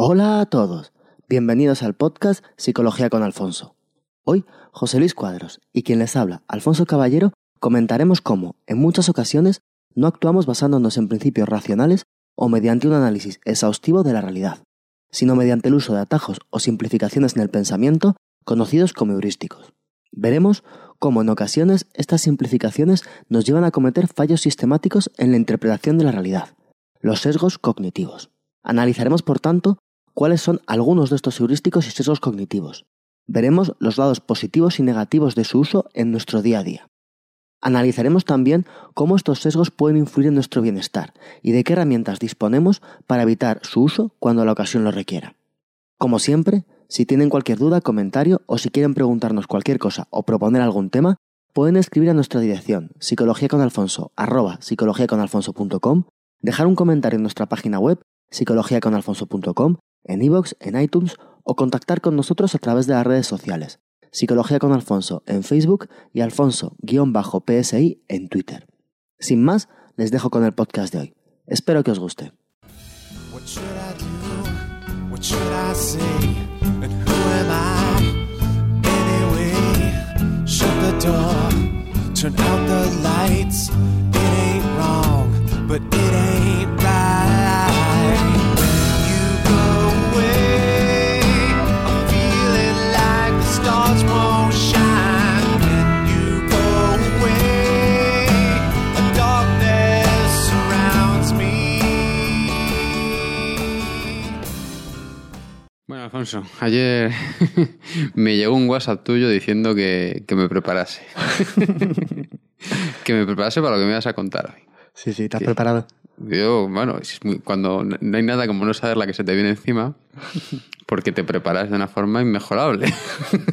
Hola a todos, bienvenidos al podcast Psicología con Alfonso. Hoy, José Luis Cuadros y quien les habla, Alfonso Caballero, comentaremos cómo, en muchas ocasiones, no actuamos basándonos en principios racionales o mediante un análisis exhaustivo de la realidad, sino mediante el uso de atajos o simplificaciones en el pensamiento conocidos como heurísticos. Veremos cómo en ocasiones estas simplificaciones nos llevan a cometer fallos sistemáticos en la interpretación de la realidad, los sesgos cognitivos. Analizaremos, por tanto, cuáles son algunos de estos heurísticos y sesgos cognitivos. Veremos los lados positivos y negativos de su uso en nuestro día a día. Analizaremos también cómo estos sesgos pueden influir en nuestro bienestar y de qué herramientas disponemos para evitar su uso cuando la ocasión lo requiera. Como siempre, si tienen cualquier duda, comentario o si quieren preguntarnos cualquier cosa o proponer algún tema, pueden escribir a nuestra dirección psicologiaconalfonso dejar un comentario en nuestra página web psicologiaconalfonso.com, en iVoox, en iTunes o contactar con nosotros a través de las redes sociales. Psicología con Alfonso en Facebook y Alfonso-PSI en Twitter. Sin más, les dejo con el podcast de hoy. Espero que os guste. Alfonso, ayer me llegó un WhatsApp tuyo diciendo que, me preparase. que me preparase para lo que me ibas a contar hoy. Sí, sí, ¿te has preparado? Yo, bueno, cuando no hay nada como no saber la que se te viene encima, porque te preparas de una forma inmejorable.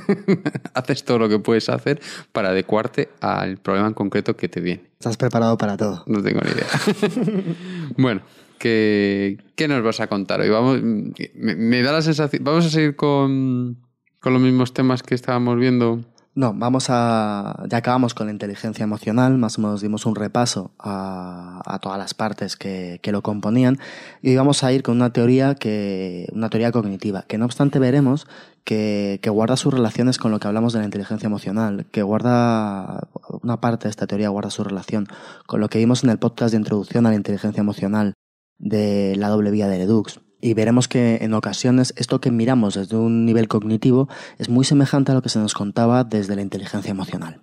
Haces todo lo que puedes hacer para adecuarte al problema en concreto que te viene. Estás preparado para todo. No tengo ni idea. bueno, ¿Qué, nos vas a contar hoy? Vamos, me, da la sensación. ¿Vamos a seguir con, los mismos temas que estábamos viendo? No, vamos a. Ya acabamos con la inteligencia emocional, más o menos dimos un repaso a, todas las partes que, lo componían. Y vamos a ir con una teoría que. una teoría cognitiva, que no obstante veremos que, que guarda sus relaciones con lo que hablamos de la inteligencia emocional, que guarda. una parte de esta teoría guarda su relación con lo que vimos en el podcast de introducción a la inteligencia emocional de la doble vía de Redux. Y veremos que en ocasiones esto que miramos desde un nivel cognitivo es muy semejante a lo que se nos contaba desde la inteligencia emocional.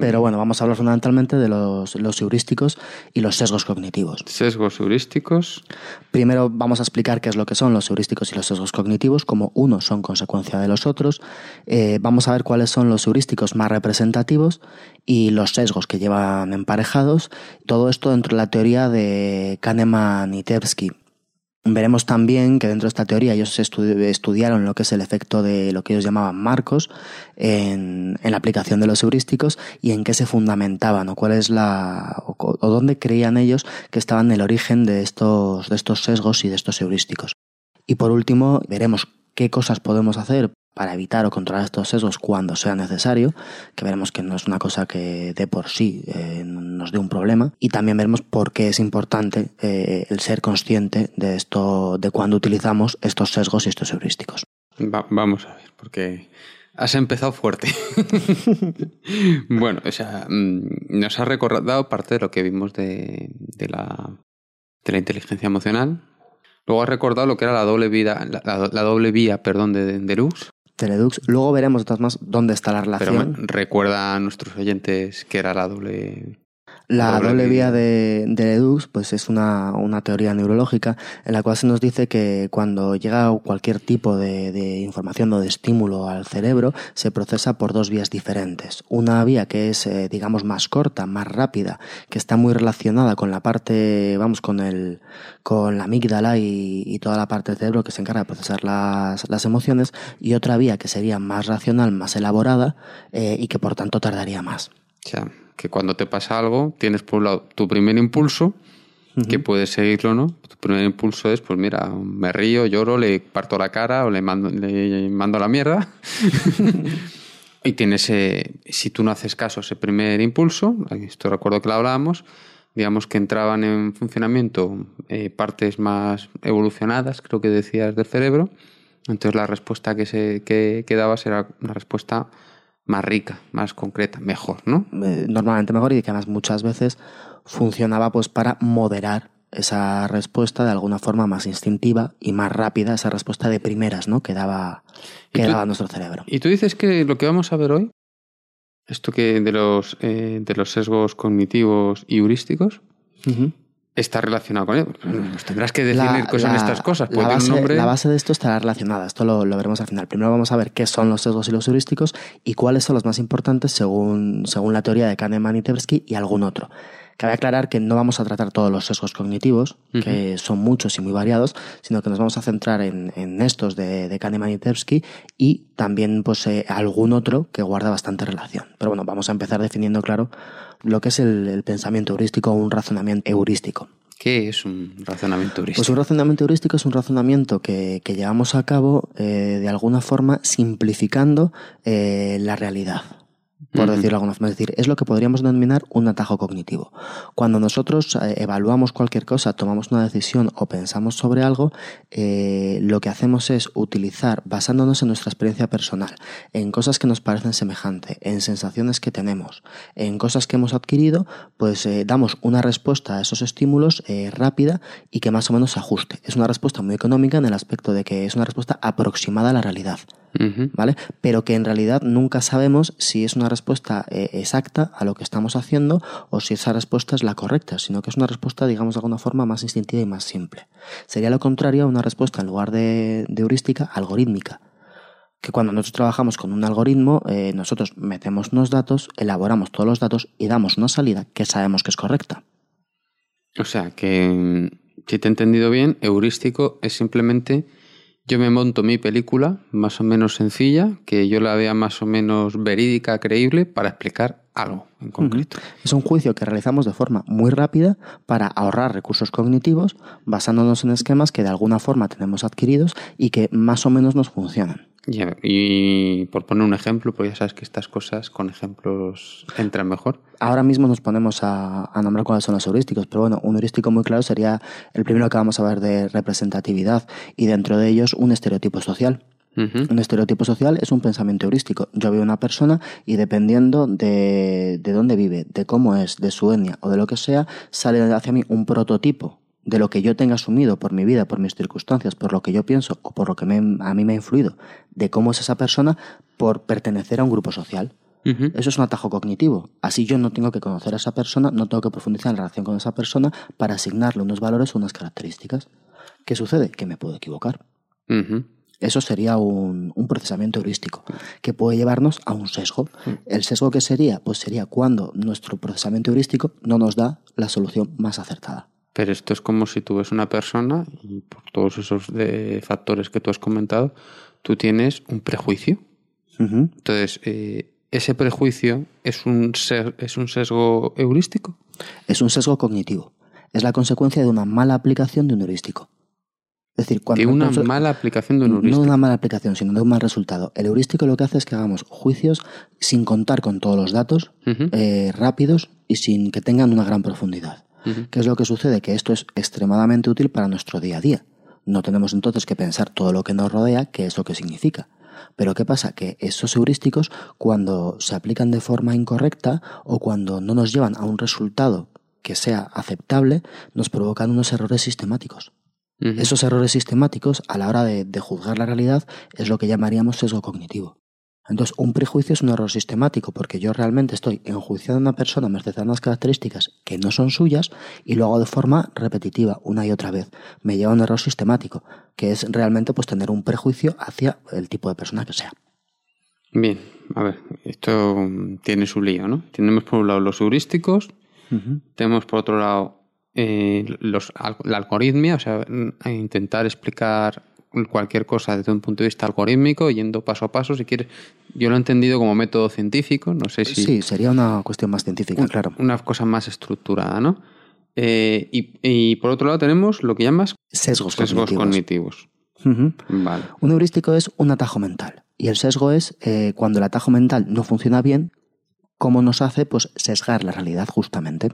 Pero bueno, vamos a hablar fundamentalmente de los, los, heurísticos y los sesgos cognitivos. ¿Sesgos heurísticos? Primero vamos a explicar qué es lo que son los heurísticos y los sesgos cognitivos, como unos son consecuencia de los otros. Eh, vamos a ver cuáles son los heurísticos más representativos y los sesgos que llevan emparejados. Todo esto dentro de la teoría de Kahneman y Tversky. Veremos también que dentro de esta teoría ellos estudiaron lo que es el efecto de lo que ellos llamaban marcos en, la aplicación de los heurísticos y en qué se fundamentaban o cuál es la o, o, dónde creían ellos que estaban el origen de estos, de estos sesgos y de estos heurísticos. Y por último veremos qué cosas podemos hacer para evitar o controlar estos sesgos cuando sea necesario, que veremos que no es una cosa que de por sí eh, nos dé un problema, y también veremos por qué es importante eh, el ser consciente de esto, de cuando utilizamos estos sesgos y estos heurísticos. vamos a ver, porque has empezado fuerte. bueno, o sea, mm, nos has recordado parte de lo que vimos de, de, la, de la inteligencia emocional, Luego has recordado lo que era la doble vida, la, doble vía, perdón, de, de, luz. Teledux. Luego veremos de todas más dónde está la relación. Pero recuerda a nuestros oyentes que era la doble la doble, vía de, de Ledux pues es una, una, teoría neurológica en la cual se nos dice que cuando llega cualquier tipo de, de, información o de estímulo al cerebro se procesa por dos vías diferentes. Una vía que es, eh, digamos, más corta, más rápida, que está muy relacionada con la parte, vamos, con, el, con la amígdala y, y toda la parte del cerebro que se encarga de procesar las, las emociones, y otra vía que sería más racional, más elaborada eh, y que por tanto tardaría más que cuando te pasa algo, tienes por un lado tu primer impulso, que puedes seguirlo, ¿no? Tu primer impulso es, pues mira, me río, lloro, le parto la cara o le mando, le mando la mierda. y tienes, si tú no haces caso a ese primer impulso, esto recuerdo que lo hablábamos, digamos que entraban en funcionamiento eh, partes más evolucionadas, creo que decías, del cerebro. Entonces la respuesta que, se, que, que dabas era una respuesta más rica, más concreta, mejor, ¿no? Eh, normalmente mejor y que además muchas veces funcionaba pues para moderar esa respuesta de alguna forma más instintiva y más rápida, esa respuesta de primeras, ¿no? Que daba, que tú- daba nuestro cerebro. Y tú dices que lo que vamos a ver hoy, esto que de los, eh, de los sesgos cognitivos y heurísticos. Está relacionado con ello. Nos tendrás que La- qué son la- estas cosas. La base, un nombre. la base de esto estará relacionada. Esto lo, lo veremos al final. Primero vamos a ver qué son los sesgos y los heurísticos y cuáles son los más importantes según, según la teoría de Kahneman y Tversky y algún otro. Cabe aclarar que no vamos a tratar todos los sesgos cognitivos, que son muchos y muy variados, sino que nos vamos a centrar en, en estos de, de Kahneman y Tversky y también pues, eh, algún otro que guarda bastante relación. Pero bueno, vamos a empezar definiendo claro lo que es el, el pensamiento heurístico o un razonamiento heurístico. ¿Qué es un razonamiento heurístico? Pues un razonamiento heurístico es un razonamiento que, que llevamos a cabo eh, de alguna forma simplificando eh, la realidad. Por decirlo de alguna forma, es decir, es lo que podríamos denominar un atajo cognitivo. Cuando nosotros eh, evaluamos cualquier cosa, tomamos una decisión o pensamos sobre algo, eh, lo que hacemos es utilizar, basándonos en nuestra experiencia personal, en cosas que nos parecen semejantes, en sensaciones que tenemos, en cosas que hemos adquirido, pues eh, damos una respuesta a esos estímulos eh, rápida y que más o menos se ajuste. Es una respuesta muy económica en el aspecto de que es una respuesta aproximada a la realidad. ¿Vale? Pero que en realidad nunca sabemos si es una respuesta eh, exacta a lo que estamos haciendo o si esa respuesta es la correcta, sino que es una respuesta, digamos, de alguna forma más instintiva y más simple. Sería lo contrario a una respuesta en lugar de, de heurística, algorítmica. Que cuando nosotros trabajamos con un algoritmo, eh, nosotros metemos unos datos, elaboramos todos los datos y damos una salida que sabemos que es correcta. O sea, que mm, si te he entendido bien, heurístico es simplemente yo me monto mi película más o menos sencilla, que yo la vea más o menos verídica, creíble, para explicar algo en concreto. Es un juicio que realizamos de forma muy rápida para ahorrar recursos cognitivos basándonos en esquemas que de alguna forma tenemos adquiridos y que más o menos nos funcionan. Y, a ver, y por poner un ejemplo, pues ya sabes que estas cosas con ejemplos entran mejor. Ahora mismo nos ponemos a, a nombrar cuáles son los heurísticos, pero bueno, un heurístico muy claro sería el primero que vamos a ver de representatividad y dentro de ellos un estereotipo social. Un estereotipo social es un pensamiento heurístico. Yo veo una persona y dependiendo de, de dónde vive, de cómo es, de su etnia o de lo que sea, sale hacia mí un prototipo de lo que yo tenga asumido por mi vida, por mis circunstancias, por lo que yo pienso o por lo que me- a mí me ha influido, de cómo es esa persona por pertenecer a un grupo social. Eso es un atajo cognitivo. Así yo no tengo que conocer a esa persona, no tengo que profundizar en la relación con esa persona para asignarle unos valores o unas características. ¿Qué sucede? Que me puedo equivocar. Eso sería un, un procesamiento heurístico que puede llevarnos a un sesgo. El sesgo que sería, pues sería cuando nuestro procesamiento heurístico no nos da la solución más acertada. Pero esto es como si tú ves una persona y por todos esos de factores que tú has comentado, tú tienes un prejuicio. Entonces, eh, ese prejuicio es un, ser- es un sesgo heurístico. Es un sesgo cognitivo. Es la consecuencia de una mala aplicación de un heurístico. Es decir, cuando De una mala aplicación de un No heurístico. de una mala aplicación, sino de un mal resultado. El heurístico lo que hace es que hagamos juicios sin contar con todos los datos, eh, rápidos y sin que tengan una gran profundidad. ¿Qué es lo que sucede? Que esto es extremadamente útil para nuestro día a día. No tenemos entonces que pensar todo lo que nos rodea, qué es lo que significa. Pero ¿qué pasa? Que esos heurísticos, cuando se aplican de forma incorrecta o cuando no nos llevan a un resultado que sea aceptable, nos provocan unos errores sistemáticos. Esos errores sistemáticos a la hora de, de juzgar la realidad es lo que llamaríamos sesgo cognitivo. Entonces, un prejuicio es un error sistemático porque yo realmente estoy enjuiciando a una persona merced a unas características que no son suyas y lo hago de forma repetitiva una y otra vez. Me lleva a un error sistemático, que es realmente pues tener un prejuicio hacia el tipo de persona que sea. Bien, a ver, esto tiene su lío, ¿no? Tenemos por un lado los heurísticos, tenemos por otro lado eh, los, la algoritmia, o sea, intentar explicar cualquier cosa desde un punto de vista algorítmico, yendo paso a paso, si quieres. Yo lo he entendido como método científico, no sé si... Sí, sería una cuestión más científica, un- claro. Una cosa más estructurada, ¿no? Eh, y, y por otro lado tenemos lo que llamas Sesgos, sesgos cognitivos. Vale. Un heurístico es un atajo mental. Y el sesgo es eh, cuando el atajo mental no funciona bien, cómo nos hace pues sesgar la realidad justamente.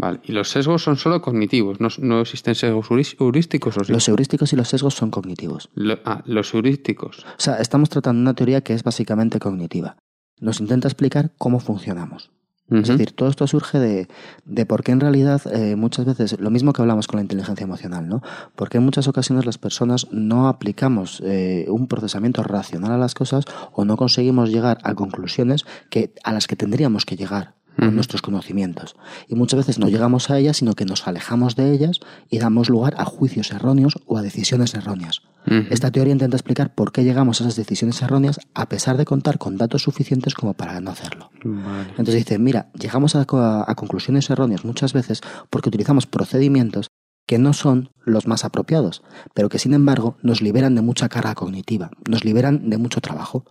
Vale, y los sesgos son solo cognitivos, no, no existen sesgos heurísticos o sí? Los heurísticos y los sesgos son cognitivos. Lo- ah, los heurísticos. O sea, estamos tratando una teoría que es básicamente cognitiva. Nos intenta explicar cómo funcionamos. Es decir, todo esto surge de, de por qué en realidad eh, muchas veces, lo mismo que hablamos con la inteligencia emocional, ¿no? Porque en muchas ocasiones las personas no aplicamos eh, un procesamiento racional a las cosas o no conseguimos llegar a conclusiones que, a las que tendríamos que llegar con nuestros conocimientos. Y muchas veces no llegamos a ellas, sino que nos alejamos de ellas y damos lugar a juicios erróneos o a decisiones erróneas. Esta teoría intenta explicar por qué llegamos a esas decisiones erróneas a pesar de contar con datos suficientes como para no hacerlo. Vale. Entonces dice, mira, llegamos a, a- a conclusiones erróneas muchas veces porque utilizamos procedimientos que no son los más apropiados, pero que sin embargo nos liberan de mucha carga cognitiva, nos liberan de mucho trabajo.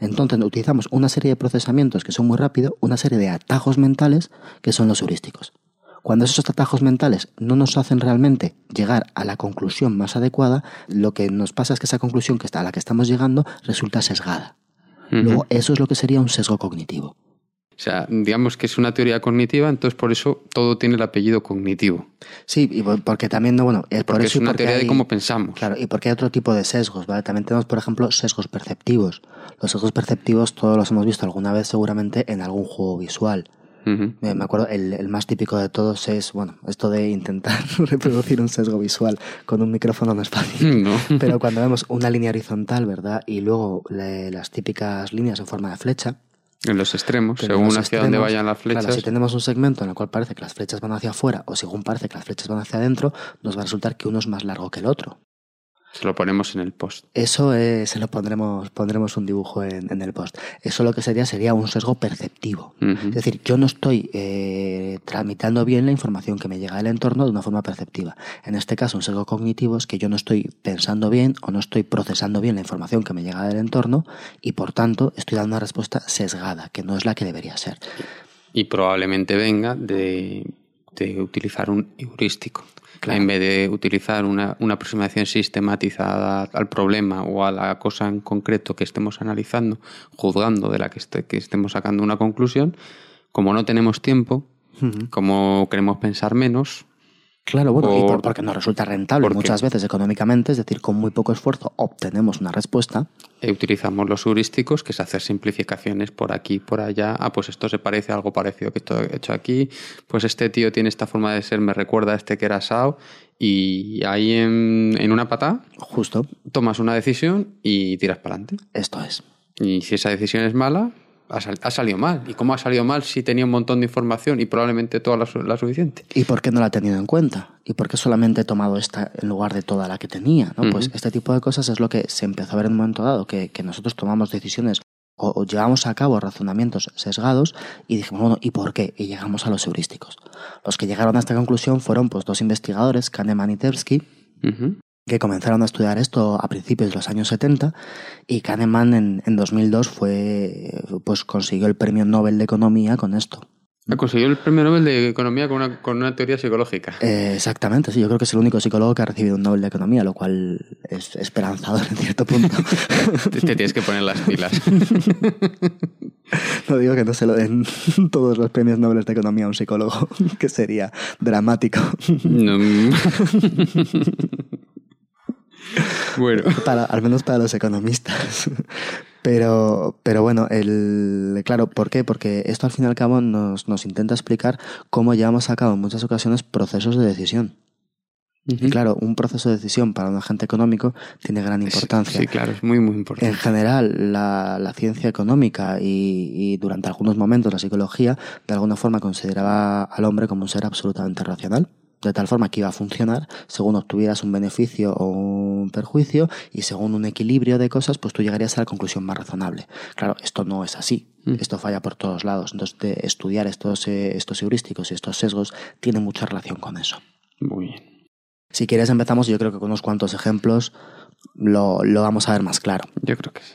Entonces utilizamos una serie de procesamientos que son muy rápidos, una serie de atajos mentales que son los heurísticos. Cuando esos atajos mentales no nos hacen realmente llegar a la conclusión más adecuada, lo que nos pasa es que esa conclusión que está, a la que estamos llegando resulta sesgada. Luego, eso es lo que sería un sesgo cognitivo. O sea, digamos que es una teoría cognitiva, entonces por eso todo tiene el apellido cognitivo. Sí, y por- porque también, no, bueno, eh, por Porque eso es una teoría de cómo pensamos. Claro, y porque hay otro tipo de sesgos, ¿vale? También tenemos, por ejemplo, sesgos perceptivos. Los sesgos perceptivos todos los hemos visto alguna vez seguramente en algún juego visual. Me acuerdo, el, el más típico de todos es, bueno, esto de intentar reproducir un sesgo visual con un micrófono no es fácil. No. Pero cuando vemos una línea horizontal, ¿verdad? Y luego le- las típicas líneas en forma de flecha. En los extremos, según hacia dónde extremos. vayan las flechas. Claro, si tenemos un segmento en el cual parece que las flechas van hacia afuera o según parece que las flechas van hacia adentro, nos va a resultar que uno es más largo que el otro. Se lo ponemos en el post. Eso eh, se lo pondremos, pondremos un dibujo en, en el post. Eso lo que sería sería un sesgo perceptivo. Es decir, yo no estoy eh, tramitando bien la información que me llega del entorno de una forma perceptiva. En este caso, un sesgo cognitivo es que yo no estoy pensando bien o no estoy procesando bien la información que me llega del entorno y por tanto estoy dando una respuesta sesgada, que no es la que debería ser. Y probablemente venga de, de utilizar un heurístico. Claro. En vez de utilizar una, una aproximación sistematizada al problema o a la cosa en concreto que estemos analizando, juzgando de la que, este- que estemos sacando una conclusión, como no tenemos tiempo, como queremos pensar menos, Claro, bueno, y Por- por- porque nos resulta rentable muchas veces económicamente, es decir, con muy poco esfuerzo obtenemos una respuesta. eh, utilizamos los heurísticos, que es hacer simplificaciones por aquí, por allá. Ah, pues esto se parece a algo parecido que esto he hecho aquí. Pues este tío tiene esta forma de ser, me recuerda a este que era Sao. Y ahí en, en una patada Justo, tomas una decisión y tiras para adelante. esto es. Y si esa decisión es mala, ha, sal- ha salido mal. ¿Y cómo ha salido mal si tenía un montón de información y probablemente toda la, su- la suficiente? ¿Y por qué no la he tenido en cuenta? ¿Y por qué solamente he tomado esta en lugar de toda la que tenía? ¿no? Pues este tipo de cosas es lo que se empezó a ver en un momento dado, que, que nosotros tomamos decisiones o, o llevamos a cabo razonamientos sesgados y dijimos, bueno, ¿y por qué? Y llegamos a los heurísticos. Los que llegaron a esta conclusión fueron pues, dos investigadores, Kahneman y Tversky. Que comenzaron a estudiar esto a principios de los años 70 y Kahneman en, en 2002 fue, pues consiguió el premio Nobel de Economía con esto. Ha conseguido el premio Nobel de Economía con una, con una teoría psicológica. Eh, exactamente, sí, yo creo que es el único psicólogo que ha recibido un Nobel de Economía, lo cual es esperanzador en cierto punto. Te, te tienes que poner las pilas. no digo que no se lo den todos los premios Nobel de Economía a un psicólogo, que sería dramático. No. Bueno. para, al menos para los economistas. Pero, pero bueno, el, claro, ¿por qué? Porque esto al fin y al cabo nos, nos intenta explicar cómo llevamos a cabo en muchas ocasiones procesos de decisión. Y claro, un proceso de decisión para un agente económico tiene gran importancia. Sí, claro, es muy, muy importante. En general, la, la ciencia económica y, y durante algunos momentos la psicología, de alguna forma consideraba al hombre como un ser absolutamente racional de tal forma que iba a funcionar según obtuvieras un beneficio o un perjuicio y según un equilibrio de cosas, pues tú llegarías a la conclusión más razonable. Claro, esto no es así. Mm. Esto falla por todos lados. Entonces, de estudiar estos, eh, estos heurísticos y estos sesgos tiene mucha relación con eso. Muy bien. Si quieres empezamos, yo creo que con unos cuantos ejemplos lo, lo vamos a ver más claro. Yo creo que sí.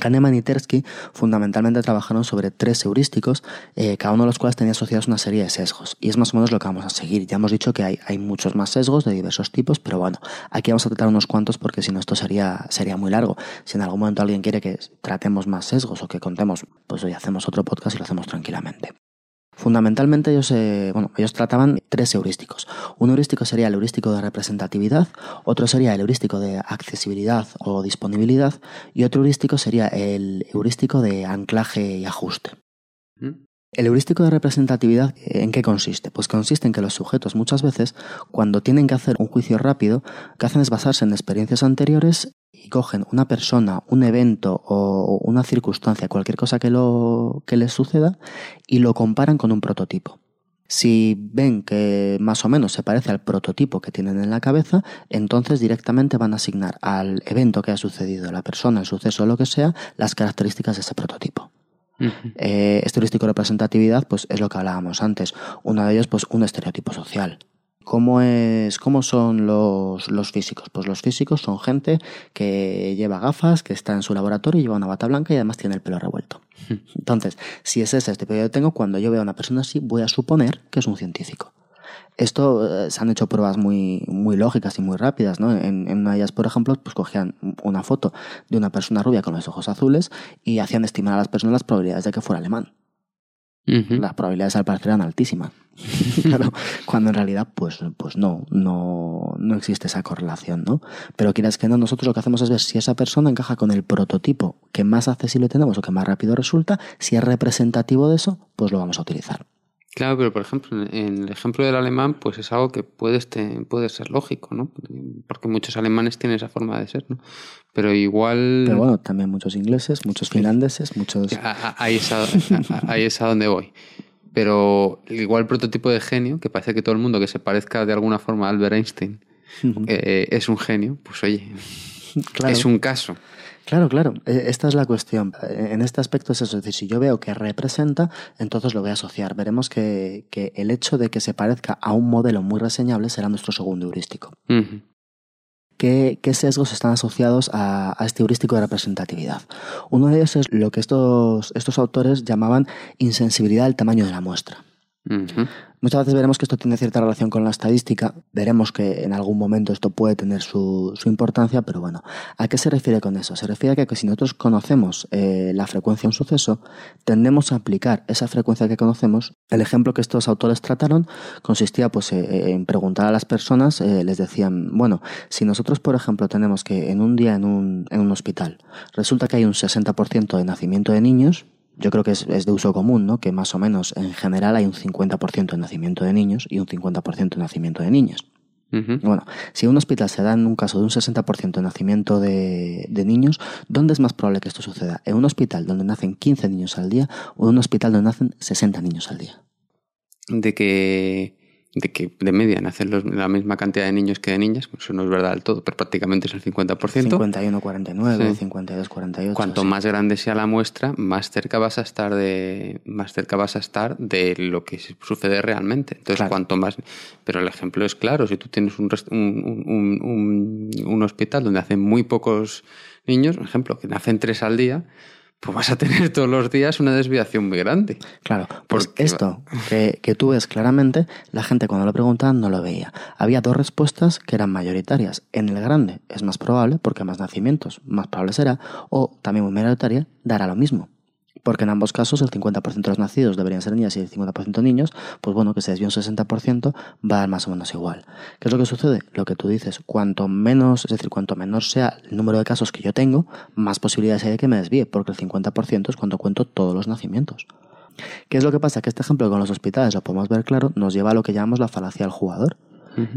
Kahneman y Tversky fundamentalmente trabajaron sobre tres heurísticos, eh, cada uno de los cuales tenía asociados una serie de sesgos. Y es más o menos lo que vamos a seguir. Ya hemos dicho que hay, hay muchos más sesgos de diversos tipos, pero bueno, aquí vamos a tratar unos cuantos porque si no esto sería, sería muy largo. Si en algún momento alguien quiere que tratemos más sesgos o que contemos, pues hoy hacemos otro podcast y lo hacemos tranquilamente. Fundamentalmente ellos, eh, bueno, ellos trataban tres heurísticos. Un heurístico sería el heurístico de representatividad, otro sería el heurístico de accesibilidad o disponibilidad y otro heurístico sería el heurístico de anclaje y ajuste. ¿Mm? El heurístico de representatividad, ¿en qué consiste? Pues consiste en que los sujetos muchas veces, cuando tienen que hacer un juicio rápido, lo que hacen es basarse en experiencias anteriores y cogen una persona, un evento o una circunstancia, cualquier cosa que, lo, que les suceda, y lo comparan con un prototipo. Si ven que más o menos se parece al prototipo que tienen en la cabeza, entonces directamente van a asignar al evento que ha sucedido, la persona, el suceso lo que sea, las características de ese prototipo. Eh, heurístico de representatividad, pues es lo que hablábamos antes. Uno de ellos, pues un estereotipo social. ¿Cómo, es, ¿Cómo son los, los, físicos? Pues los físicos son gente que lleva gafas, que está en su laboratorio, lleva una bata blanca y además tiene el pelo revuelto. Entonces, si es ese este que yo tengo, cuando yo veo a una persona así, voy a suponer que es un científico. Esto eh, se han hecho pruebas muy, muy lógicas y muy rápidas, ¿no? En, una de ellas, por ejemplo, pues cogían una foto de una persona rubia con los ojos azules y hacían estimar a las personas las probabilidades de que fuera alemán. Las probabilidades al parecer eran altísimas. claro, cuando en realidad, pues, pues no, no, no existe esa correlación, ¿no? Pero quieras que no, nosotros lo que hacemos es ver si esa persona encaja con el prototipo que más accesible tenemos o que más rápido resulta, si es representativo de eso, pues lo vamos a utilizar. Claro, pero por ejemplo, en el ejemplo del alemán, pues es algo que puede, este, puede ser lógico, ¿no? Porque muchos alemanes tienen esa forma de ser, ¿no? Pero igual... Pero bueno, también muchos ingleses, muchos finlandeses, muchos... Ahí es a, ahí es a donde voy. Pero igual el prototipo de genio, que parece que todo el mundo que se parezca de alguna forma a Albert Einstein eh, es un genio, pues oye, es un caso. Claro, claro, e, esta es la cuestión. En este aspecto es eso, es decir, si yo veo que representa, entonces lo voy a asociar. Veremos que, que el hecho de que se parezca a un modelo muy reseñable será nuestro segundo heurístico. ¿Qué, ¿Qué, sesgos están asociados a, a, este heurístico de representatividad? Uno de ellos es lo que estos, estos autores llamaban insensibilidad al tamaño de la muestra. Muchas veces veremos que esto tiene cierta relación con la estadística, veremos que en algún momento esto puede tener su, importancia, pero bueno, ¿a qué se refiere con eso? Se refiere a que, si nosotros conocemos eh, la frecuencia de un suceso, tendemos a aplicar esa frecuencia que conocemos. El ejemplo que estos autores trataron consistía pues, eh, en preguntar a las personas, eh, les decían, bueno, si nosotros, por ejemplo, tenemos que en un día en un, en un hospital resulta que hay un 60% de nacimiento de niños, yo creo que es, de uso común, ¿no? Que más o menos en general hay un 50% de nacimiento de niños y un 50% de nacimiento de niñas. Bueno, si en un hospital se da en un caso de un 60% de nacimiento de, de, niños, ¿dónde es más probable que esto suceda? ¿En un hospital donde nacen 15 niños al día o en un hospital donde nacen 60 niños al día? De que de que de media nacen la misma cantidad de niños que de niñas, eso no es verdad del todo, pero prácticamente es el 50%. 51-49, 52-48. Cuanto más grande sea la muestra, más cerca vas a estar de más cerca vas a estar de lo que sucede realmente. Entonces, cuanto más pero el ejemplo es claro, si tú tienes un, un, un, un hospital donde hacen muy pocos niños, por ejemplo, que nacen tres al día, pues vas a tener todos los días una desviación muy grande. Claro, pues esto que, que, tú ves claramente, la gente cuando lo preguntaban no lo veía. Había dos respuestas que eran mayoritarias. En el grande es más probable, porque más nacimientos, más probable será, o también muy mayoritaria, dará lo mismo porque en ambos casos el 50% de los nacidos deberían ser niñas y el 50% niños, pues bueno, que se desvíe un 60% va a dar más o menos igual. ¿Qué es lo que sucede? Lo que tú dices, cuanto menos, es decir, cuanto menor sea el número de casos que yo tengo, más posibilidades hay de que me desvíe, porque el 50% es cuando cuento todos los nacimientos. ¿Qué es lo que pasa? Que este ejemplo con los hospitales, lo podemos ver claro, nos lleva a lo que llamamos la falacia del jugador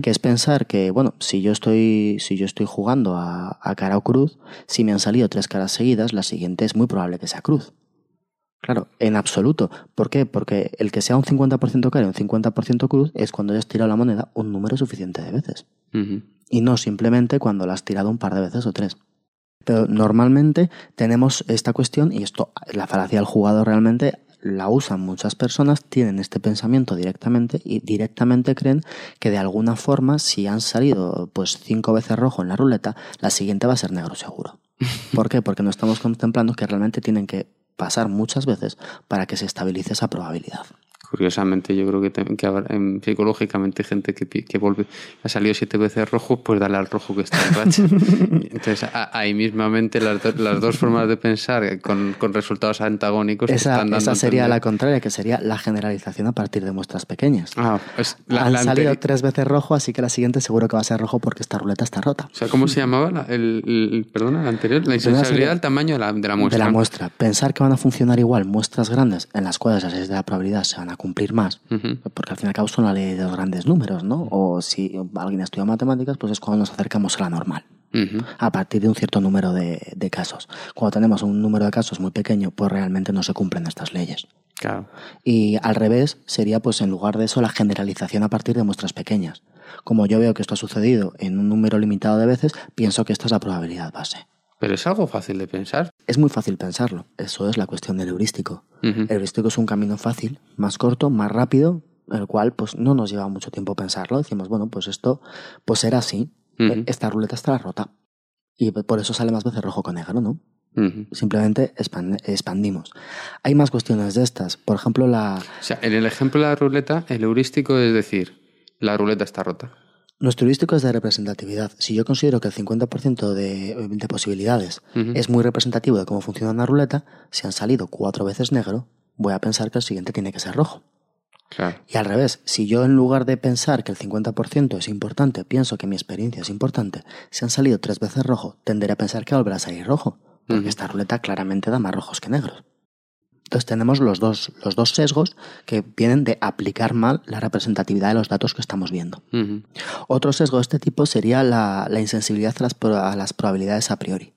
que es pensar que, bueno, si yo estoy, si yo estoy jugando a, a, cara o cruz, si me han salido tres caras seguidas, la siguiente es muy probable que sea cruz. Claro, en absoluto. ¿Por qué? Porque el que sea un 50% cara y un 50% cruz es cuando hayas tirado la moneda un número suficiente de veces. Y no simplemente cuando la has tirado un par de veces o tres. Pero normalmente tenemos esta cuestión, y esto, la falacia del jugador realmente la usan muchas personas, tienen este pensamiento directamente y directamente creen que de alguna forma, si han salido pues cinco veces rojo en la ruleta, la siguiente va a ser negro seguro. ¿Por qué? Porque no estamos contemplando que realmente tienen que pasar muchas veces para que se estabilice esa probabilidad. Curiosamente, yo creo que, que habrá- em, psicológicamente gente que, que vuelve, ha salido siete veces rojo, pues dale al rojo que está en racha. Entonces, a- ahí mismamente las, do- las dos formas de pensar con, con resultados antagónicos Esa, están dando esa sería la contraria, que sería la generalización a partir de muestras pequeñas. Ah, es la, Han la salido tres veces rojo, así que la siguiente seguro que va a ser rojo porque esta ruleta está rota. O sea, ¿cómo se llamaba la- el, el- perdona, la anterior? La insensibilidad al tamaño de la, de la muestra. De la muestra. Pensar que van a funcionar igual muestras grandes en las cuales las leyes de la probabilidad se van a cumplir más, porque al fin y al cabo son la ley de los grandes números, ¿no? O si alguien estudia matemáticas, pues es cuando nos acercamos a la normal. A partir de un cierto número de, de casos. Cuando tenemos un número de casos muy pequeño, pues realmente no se cumplen estas leyes. Claro. Y al revés sería, pues en lugar de eso, la generalización a partir de muestras pequeñas. Como yo veo que esto ha sucedido en un número limitado de veces, pienso que esta es la probabilidad base. Pero es algo fácil de pensar. Es muy fácil pensarlo. Eso es la cuestión del heurístico. El heurístico es un camino fácil, más corto, más rápido, el cual pues no nos lleva mucho tiempo pensarlo. Decimos, bueno, pues esto pues será así. Ujú. Esta ruleta estará rota. Y por eso sale más veces rojo con negro, ¿no? Simplemente expan- expandimos. Hay más cuestiones de estas. Por ejemplo, la, O sea, en el ejemplo de la ruleta, el heurístico es decir, la ruleta está rota. Nuestro heurístico es de representatividad. Si yo considero que el 50% de, de posibilidades es muy representativo de cómo funciona una ruleta, si han salido cuatro veces negro, voy a pensar que el siguiente tiene que ser rojo. Claro. Y al revés, si yo en lugar de pensar que el 50% es importante, pienso que mi experiencia es importante, si han salido tres veces rojo, tenderé a pensar que volverá a salir rojo, porque esta ruleta claramente da más rojos que negros. Entonces tenemos los dos, los dos sesgos que vienen de aplicar mal la representatividad de los datos que estamos viendo. Otro sesgo de este tipo sería la, la insensibilidad a las, a las probabilidades a priori.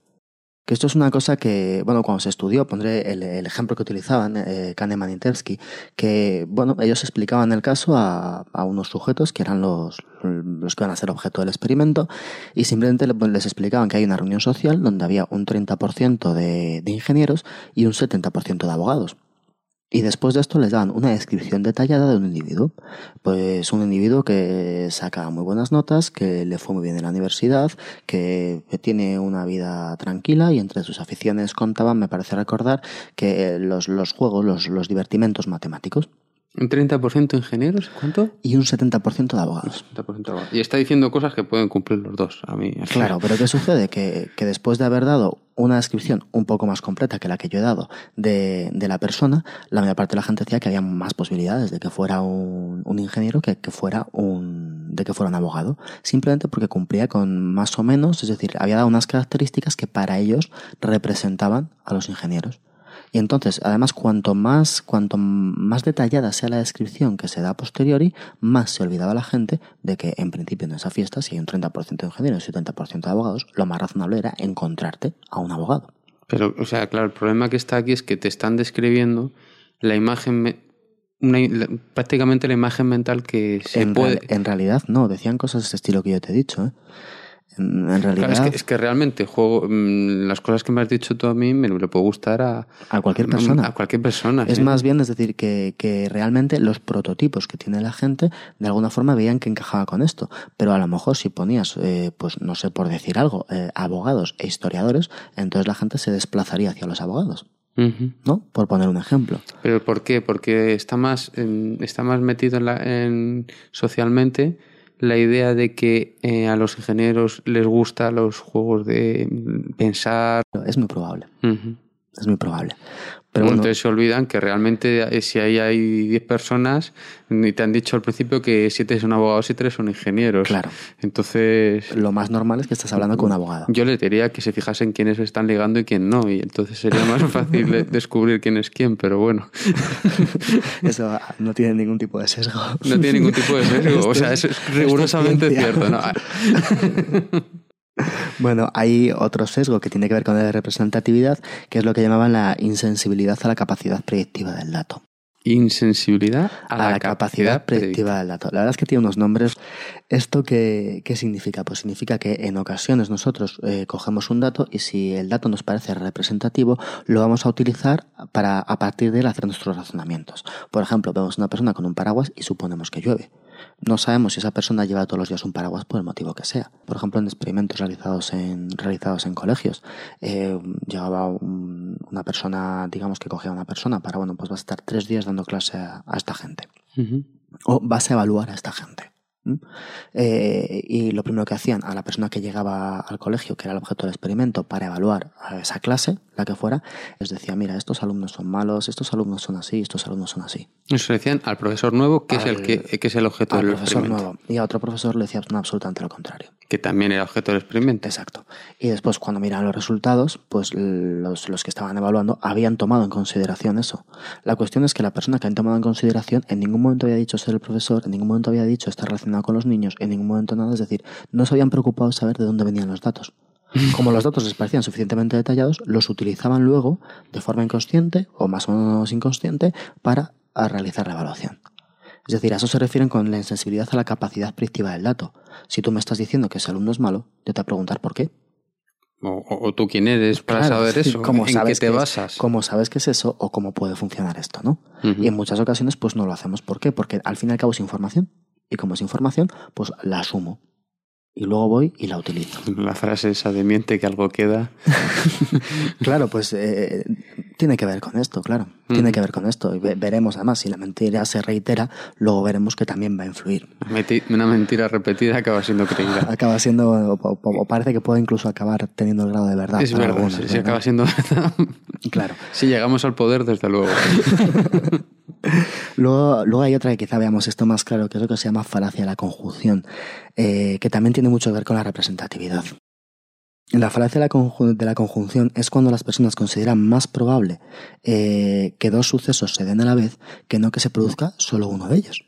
Que esto es una cosa que, bueno, cuando se estudió, pondré el, el ejemplo que utilizaban eh, Kahneman y Tversky, que, bueno, ellos explicaban el caso a, a unos sujetos que eran los, los que iban a ser objeto del experimento y simplemente le- les explicaban que hay una reunión social donde había un 30% de, de ingenieros y un 70% de abogados. Y después de esto les daban una descripción detallada de un individuo. Pues un individuo que saca muy buenas notas, que le fue muy bien en la universidad, que tiene una vida tranquila y entre sus aficiones contaban, me parece recordar, que los, los juegos, los, los divertimentos matemáticos ¿Un 30% ingenieros? ¿Cuánto? y un 70% de abogados. 70% abajo. Y está diciendo cosas que pueden cumplir los dos. A mí. Claro, pero ¿qué sucede? Que, que después de haber dado una descripción un poco más completa que la que yo he dado de, de la persona, la mayor parte de la gente decía que había más posibilidades de que fuera un, un ingeniero que, que fuera un, de que fuera un abogado. Simplemente porque cumplía con más o menos, es decir, había dado unas características que para ellos representaban a los ingenieros. Y entonces, además, cuanto más, cuanto más detallada sea la descripción que se da a posteriori, más se olvidaba la gente de que en principio en esa fiesta, si hay un 30% de ingenieros y un 70% de abogados, lo más razonable era encontrarte a un abogado. Pero, o sea, claro, el problema que está aquí es que te están describiendo la imagen, me- una- la- prácticamente la imagen mental que se En, puede. real- en realidad, no, decían cosas de este estilo que yo te he dicho. ¿eh? En, realidad, Claro, es, que, es que realmente juego mm, las cosas que me has dicho tú a mí me le puede gustar a, a cualquier persona. A cualquier persona. Es sí. más bien, es decir, que, que realmente los prototipos que tiene la gente de alguna forma veían que encajaba con esto. Pero a lo mejor si ponías, eh, pues no sé por decir algo, eh, abogados e historiadores, entonces la gente se desplazaría hacia los abogados. ¿no? Por poner un ejemplo. Pero ¿por qué? Porque está más, en- está más metido en la, en, socialmente la idea de que eh, a los ingenieros les gustan los juegos de pensar. Es muy probable, es muy probable. Pero bueno, Entonces se olvidan que realmente eh, si ahí hay 10 personas, y te han dicho al principio que 7 son abogados y 3 son ingenieros. Claro. Entonces lo más normal es que estás hablando con un abogado. yo les diría que se fijasen quiénes están ligando y quién no, y entonces sería más fácil de- descubrir quién es quién, pero bueno, Eso no tiene ningún tipo de sesgo. no tiene ningún tipo de sesgo. O sea, Esto es es- es rigurosamente ciencia. cierto. ¿no? Bueno, hay otro sesgo que tiene que ver con la representatividad, que es lo que llamaban la insensibilidad a la capacidad predictiva del dato. Insensibilidad a, la, capacidad predictiva del dato. La verdad es que tiene unos nombres. ¿Esto qué, qué significa? Pues significa que en ocasiones nosotros eh, cogemos un dato y si el dato nos parece representativo, lo vamos a utilizar para a partir de él hacer nuestros razonamientos. Por ejemplo, vemos una persona con un paraguas y suponemos que llueve. No sabemos si esa persona lleva todos los días un paraguas por el motivo que sea. Por ejemplo, en experimentos realizados en, realizados en colegios, eh, llegaba una persona, digamos que cogía a una persona para, bueno, pues vas a estar tres días dando clase a, esta gente. O vas a evaluar a esta gente. Eh, y lo primero que hacían a la persona que llegaba al colegio, que era el objeto del experimento, para evaluar a esa clase, la que fuera, les decía, mira, estos alumnos son malos, estos alumnos son así, estos alumnos son así. Eso decían al profesor nuevo, que es el que, que, es el objeto del experimento. Nuevo. Y a otro profesor le decía absolutamente lo contrario. Que también era objeto del experimento. Exacto. Y después, cuando miran los resultados, pues los, los que estaban evaluando habían tomado en consideración eso. La cuestión es que la persona que han tomado en consideración en ningún momento había dicho ser el profesor, en ningún momento había dicho estar relacionado con los niños, en ningún momento nada, es decir, no se habían preocupado de saber de dónde venían los datos. Como los datos les parecían suficientemente detallados, los utilizaban luego de forma inconsciente o más o menos inconsciente para realizar la evaluación. Es decir, a eso se refieren con la insensibilidad a la capacidad predictiva del dato. Si tú me estás diciendo que ese alumno es malo, yo te voy a preguntar por qué. O, tú quién eres para saber eso, ¿Cómo ¿en sabes qué te basas? ¿Cómo sabes qué es eso o cómo puede funcionar esto, no? Y en muchas ocasiones pues no lo hacemos. ¿Por qué? Porque al fin y al cabo es información. Y como es información, pues la asumo y luego voy y la utilizo. La frase esa de miente que algo queda. claro, pues eh, tiene que ver con esto, claro. Tiene que ver con esto. Y veremos además, si la mentira se reitera, luego veremos que también va a influir. Una mentira repetida acaba siendo creída. Acaba siendo, o, parece que puede incluso acabar teniendo el grado de verdad. Es verdad, sí, acaba siendo verdad. Claro. Si llegamos al poder, desde luego. luego, luego hay otra que quizá veamos esto más claro, que es lo que se llama falacia de la conjunción, eh, que también tiene mucho que ver con la representatividad. La falacia de la, conjunción es cuando las personas consideran más probable eh, que dos sucesos se den a la vez que no que se produzca solo uno de ellos.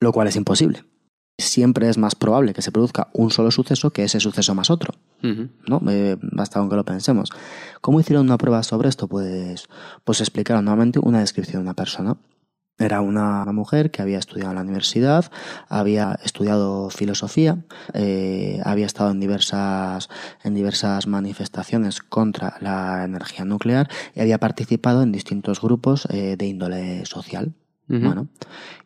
Lo cual es imposible siempre es más probable que se produzca un solo suceso que ese suceso más otro. ¿no? Eh, basta con que lo pensemos. ¿Cómo hicieron una prueba sobre esto? Pues, pues explicaron nuevamente una descripción de una persona. Era una mujer que había estudiado en la universidad, había estudiado filosofía, eh, había estado en diversas, en diversas manifestaciones contra la energía nuclear y había participado en distintos grupos eh, de índole social. Bueno,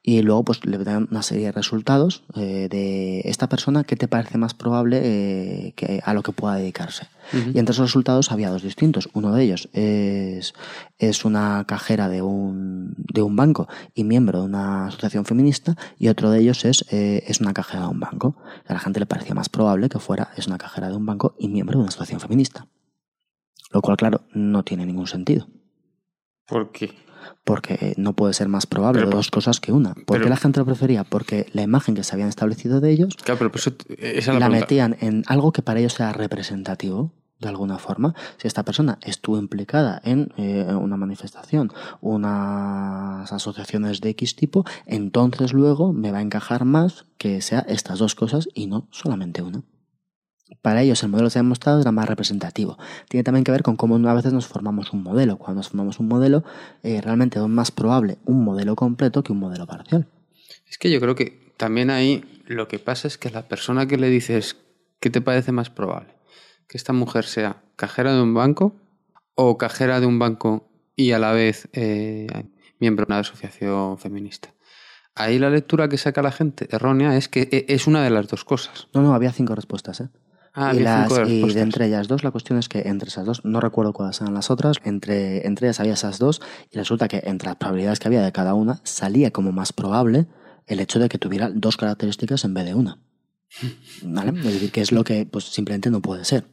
y luego pues le dan una serie de resultados eh, de esta persona que te parece más probable eh, que a lo que pueda dedicarse. Y entre esos resultados había dos distintos. Uno de ellos es, es una cajera de un, de un banco y miembro de una asociación feminista y otro de ellos es, eh, es una cajera de un banco. A la gente le parecía más probable que fuera es una cajera de un banco y miembro de una asociación feminista. Lo cual, claro, no tiene ningún sentido. ¿Por qué? Porque no puede ser más probable dos cosas que una. ¿Por qué la gente lo prefería? Porque la imagen que se habían establecido de ellos la, metían en algo que para ellos era representativo de alguna forma. Si esta persona estuvo implicada en eh, una manifestación, unas asociaciones de X tipo, entonces luego me va a encajar más que sea estas dos cosas y no solamente una. Para ellos el modelo que se ha demostrado era más representativo. Tiene también que ver con cómo a veces nos formamos un modelo. Cuando nos formamos un modelo, eh, realmente es más probable un modelo completo que un modelo parcial. Es que yo creo que también ahí lo que pasa es que la persona que le dices, ¿qué te parece más probable? Que esta mujer sea cajera de un banco o cajera de un banco y a la vez eh, miembro de una asociación feminista. Ahí la lectura que saca la gente errónea es que e, es una de las dos cosas. No, no, había cinco respuestas, ¿eh? Ah, y, las, y de entre ellas dos, la cuestión es que entre esas dos, no recuerdo cuáles eran las otras, entre, entre ellas había esas dos, y resulta que entre las probabilidades que había de cada una, salía como más probable el hecho de que tuviera dos características en vez de una. ¿Vale? Es decir, que es lo que pues simplemente no puede ser.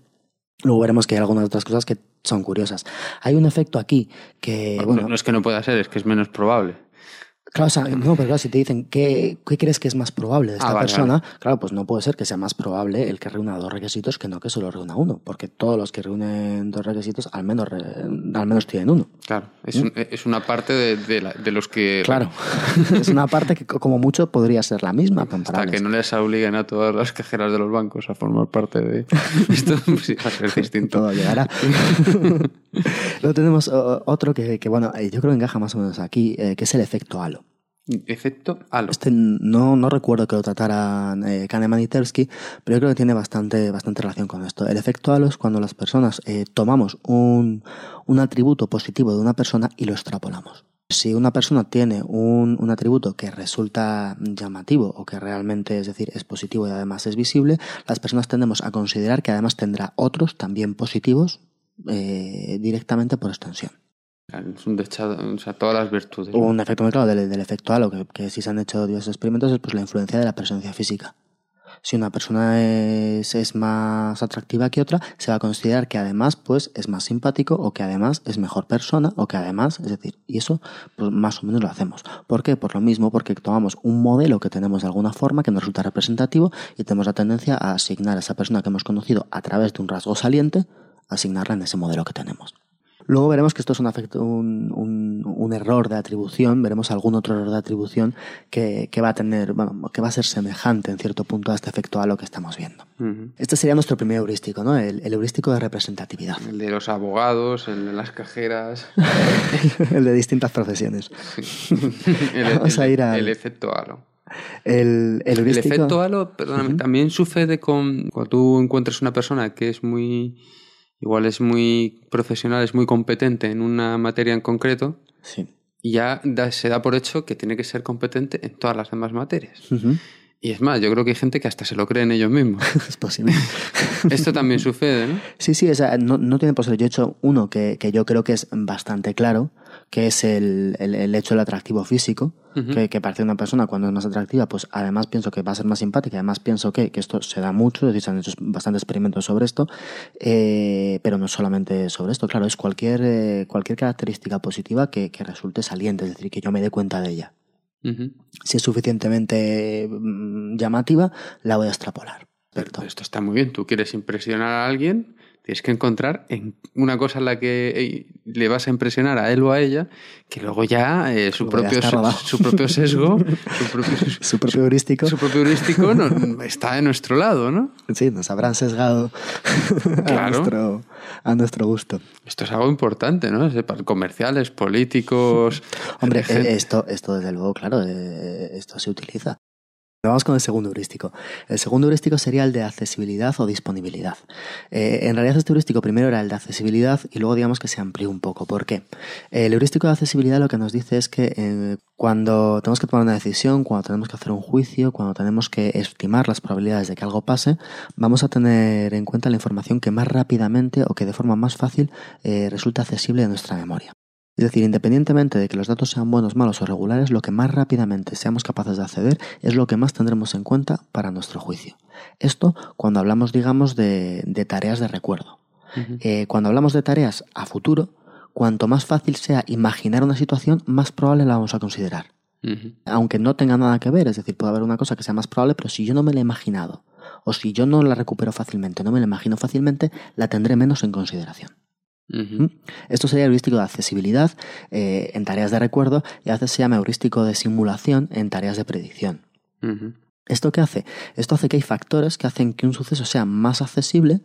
Luego veremos que hay algunas otras cosas que son curiosas. Hay un efecto aquí que. Bueno, no es que no pueda ser, es que es menos probable. Claro, no, pero claro, si te dicen ¿qué, qué crees que es más probable de esta ah, persona, claro, pues no puede ser que sea más probable el que reúna dos requisitos que no que solo reúna uno, porque todos los que reúnen dos requisitos al menos, al menos tienen uno. Claro, es, ¿Mm? es una parte de, de, los que... Claro, es una parte que como mucho podría ser la misma. Hasta que no les obliguen a todas las cajeras de los bancos a formar parte de esto, sí, va a ser distinto. Todo llegará. Luego tenemos otro que, que, bueno, yo creo que encaja más o menos aquí, eh, que es el efecto halo. Efecto halo. Este no, no recuerdo que lo trataran eh, Kahneman y Tversky, pero yo creo que tiene bastante, bastante relación con esto. El efecto halo es cuando las personas eh, tomamos un, un atributo positivo de una persona y lo extrapolamos. Si una persona tiene un, un, atributo que resulta llamativo o que realmente, es decir, es positivo y además es visible, las personas tendemos a considerar que además tendrá otros también positivos eh, directamente por extensión. Es un dechado, o sea, todas las virtudes. Un efecto muy claro del, efecto halo, que, que si se han hecho diversos experimentos, es pues la influencia de la presencia física si una persona es, es, más atractiva que otra, se va a considerar que además pues es más simpático o que además es mejor persona o que además, es decir, y eso pues más o menos lo hacemos. ¿Por qué? Por lo mismo, porque tomamos un modelo que tenemos de alguna forma que nos resulta representativo y tenemos la tendencia a asignar a esa persona que hemos conocido a través de un rasgo saliente, asignarla en ese modelo que tenemos. Luego veremos que esto es un, afecto, un, un, un, error de atribución, veremos algún otro error de atribución que, que, va a tener, bueno, que va a ser semejante en cierto punto a este efecto a lo que estamos viendo. Uh -huh. Este sería nuestro primer heurístico, ¿no? El, el, heurístico de representatividad. El de los abogados, el de las cajeras. el de distintas profesiones. el, Vamos a ir al... el efecto halo. El, el, el, efecto halo, perdóname, uh -huh. también sucede con cuando tú encuentras una persona que es muy igual es muy profesional, es muy competente en una materia en concreto, sí. y ya da, se da por hecho que tiene que ser competente en todas las demás materias. Uh -huh. Y es más, yo creo que hay gente que hasta se lo cree en ellos mismos. es posible. Esto también sucede, ¿no? Sí, sí, o sea, no, no, tiene por ser. Yo he hecho uno que, que, yo creo que es bastante claro, que es el, el, el hecho del atractivo físico, uh -huh. que, que parece una persona cuando es más atractiva, pues además pienso que va a ser más simpática, además pienso que, que esto se da mucho, es decir, se han hecho bastantes experimentos sobre esto, eh, pero no solamente sobre esto, claro, es cualquier, eh, cualquier característica positiva que, que resulte saliente, es decir, que yo me dé cuenta de ella. Uh -huh. Si es suficientemente mm, llamativa, la voy a extrapolar. Pero esto está muy bien. Tú quieres impresionar a alguien, tienes que encontrar en una cosa en la que le vas a impresionar a él o a ella, que luego ya eh, su, luego propio, ya su, su, propio sesgo, su propio, su propio heurístico, su propio heurístico no, está de nuestro lado, ¿no? Sí, nos habrán sesgado claro. a, nuestro, a nuestro gusto. Esto es algo importante, ¿no? Comerciales, políticos. Hombre, esto, esto desde luego, claro, esto se utiliza. Vamos con el segundo heurístico. El segundo heurístico sería el de accesibilidad o disponibilidad. Eh, en realidad este heurístico primero era el de accesibilidad y luego digamos que se amplió un poco. ¿Por qué? El heurístico de accesibilidad lo que nos dice es que eh, cuando tenemos que tomar una decisión, cuando tenemos que hacer un juicio, cuando tenemos que estimar las probabilidades de que algo pase, vamos a tener en cuenta la información que más rápidamente o que de forma más fácil eh, resulta accesible a nuestra memoria. Es decir, independientemente de que los datos sean buenos, malos o regulares, lo que más rápidamente seamos capaces de acceder es lo que más tendremos en cuenta para nuestro juicio. Esto cuando hablamos, digamos, de, de tareas de recuerdo. Uh -huh. eh, cuando hablamos de tareas a futuro, cuanto más fácil sea imaginar una situación, más probable la vamos a considerar. Uh -huh. Aunque no tenga nada que ver, es decir, puede haber una cosa que sea más probable, pero si yo no me la he imaginado, o si yo no la recupero fácilmente, no me la imagino fácilmente, la tendré menos en consideración. Uh -huh. Esto sería heurístico de accesibilidad eh, en tareas de recuerdo y a veces se llama heurístico de simulación en tareas de predicción. Uh -huh. ¿Esto qué hace? Esto hace que hay factores que hacen que un suceso sea más accesible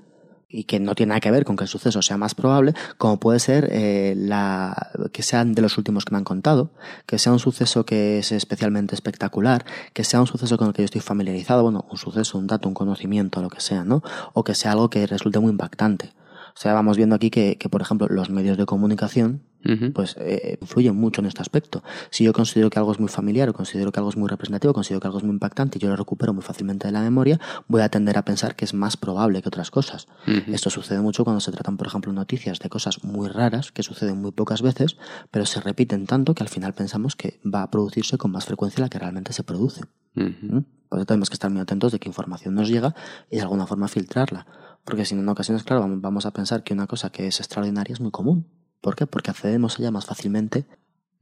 y que no tiene nada que ver con que el suceso sea más probable, como puede ser eh, la, que sean de los últimos que me han contado, que sea un suceso que es especialmente espectacular, que sea un suceso con el que yo estoy familiarizado, bueno, un suceso, un dato, un conocimiento, lo que sea, ¿no? O que sea algo que resulte muy impactante. O sea, vamos viendo aquí que, que por ejemplo, los medios de comunicación uh -huh. pues eh, influyen mucho en este aspecto. Si yo considero que algo es muy familiar o considero que algo es muy representativo, considero que algo es muy impactante y yo lo recupero muy fácilmente de la memoria, voy a tender a pensar que es más probable que otras cosas. Uh -huh. Esto sucede mucho cuando se tratan, por ejemplo, noticias de cosas muy raras que suceden muy pocas veces, pero se repiten tanto que al final pensamos que va a producirse con más frecuencia la que realmente se produce. Uh -huh. Por eso tenemos que estar muy atentos de qué información nos llega y de alguna forma filtrarla. Porque si no, en ocasiones, claro, vamos a pensar que una cosa que es extraordinaria es muy común. ¿Por qué? Porque accedemos a ella más fácilmente.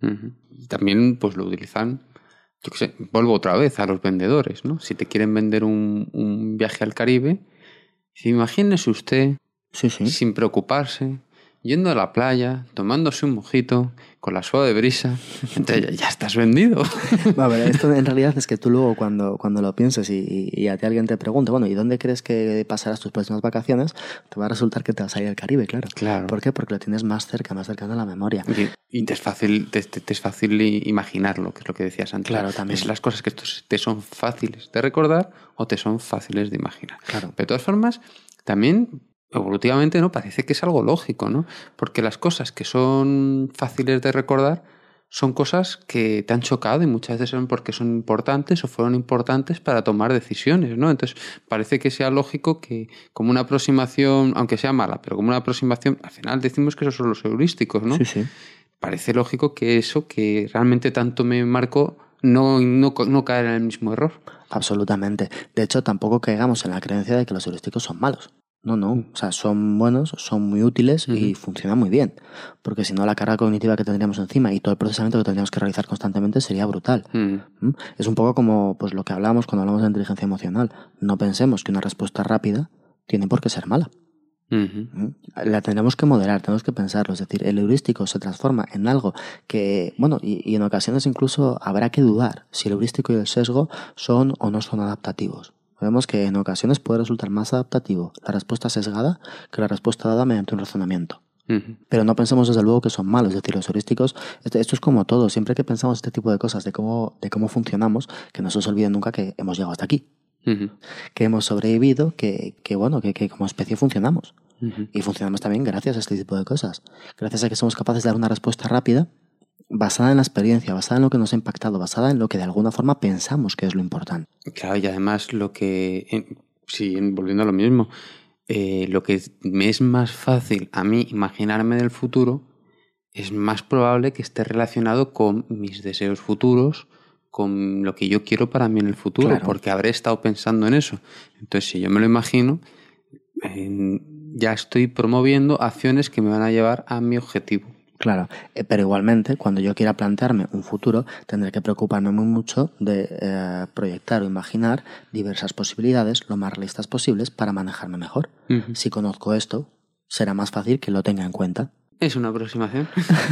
Uh -huh. Y también pues lo utilizan, yo qué sé, vuelvo otra vez a los vendedores, ¿no? Si te quieren vender un, un viaje al Caribe, imagínese usted, sí, sí. sin preocuparse, yendo a la playa, tomándose un mojito, con la suave brisa, entonces ya estás vendido. ver, esto en realidad es que tú luego cuando, cuando lo pienses y, y, a ti alguien te pregunte, bueno, ¿y dónde crees que pasarás tus próximas vacaciones? Te va a resultar que te vas a ir al Caribe, claro. Claro. ¿Por qué? Porque lo tienes más cerca, más cercano a la memoria. Y, y te, es fácil, te, te, te, es fácil imaginarlo, que es lo que decías antes. Claro, también. Es las cosas que te son fáciles de recordar o te son fáciles de imaginar. Claro. Pero de todas formas, también evolutivamente no parece que es algo lógico, ¿no? Porque las cosas que son fáciles de recordar son cosas que te han chocado y muchas veces son porque son importantes o fueron importantes para tomar decisiones, ¿no? Entonces, parece que sea lógico que como una aproximación, aunque sea mala, pero como una aproximación, al final decimos que esos son los heurísticos, ¿no? Sí, sí. Parece lógico que eso que realmente tanto me marcó no, no, no caer en el mismo error. Absolutamente. De hecho, tampoco caigamos en la creencia de que los heurísticos son malos. No, no. O sea, son buenos, son muy útiles y funcionan muy bien. Porque si no, la carga cognitiva que tendríamos encima y todo el procesamiento que tendríamos que realizar constantemente sería brutal. ¿Mm? Es un poco como pues, lo que hablamos cuando hablamos de inteligencia emocional. No pensemos que una respuesta rápida tiene por qué ser mala. ¿Mm? La tenemos que moderar, tenemos que pensarlo. Es decir, el heurístico se transforma en algo que, bueno, y, y en ocasiones incluso habrá que dudar si el heurístico y el sesgo son o no son adaptativos. Vemos que en ocasiones puede resultar más adaptativo la respuesta sesgada que la respuesta dada mediante un razonamiento. Pero no pensemos desde luego que son malos, es decir, los heurísticos, esto, es como todo, siempre que pensamos este tipo de cosas, de cómo, de cómo funcionamos, que no se os olvide nunca que hemos llegado hasta aquí, que hemos sobrevivido, que, que bueno, que, que, como especie funcionamos. Y funcionamos también gracias a este tipo de cosas, gracias a que somos capaces de dar una respuesta rápida basada en la experiencia, basada en lo que nos ha impactado, basada en lo que de alguna forma pensamos que es lo importante. Claro, y además lo que, sí, volviendo a lo mismo, eh, lo que me es más fácil a mí imaginarme del futuro es más probable que esté relacionado con mis deseos futuros, con lo que yo quiero para mí en el futuro, porque habré estado pensando en eso. Entonces, si yo me lo imagino, ya estoy promoviendo acciones que me van a llevar a mi objetivo. Claro, eh, pero igualmente, cuando yo quiera plantearme un futuro, tendré que preocuparme muy mucho de eh, proyectar o imaginar diversas posibilidades lo más realistas posibles para manejarme mejor. Si conozco esto, será más fácil que lo tenga en cuenta. Es una aproximación.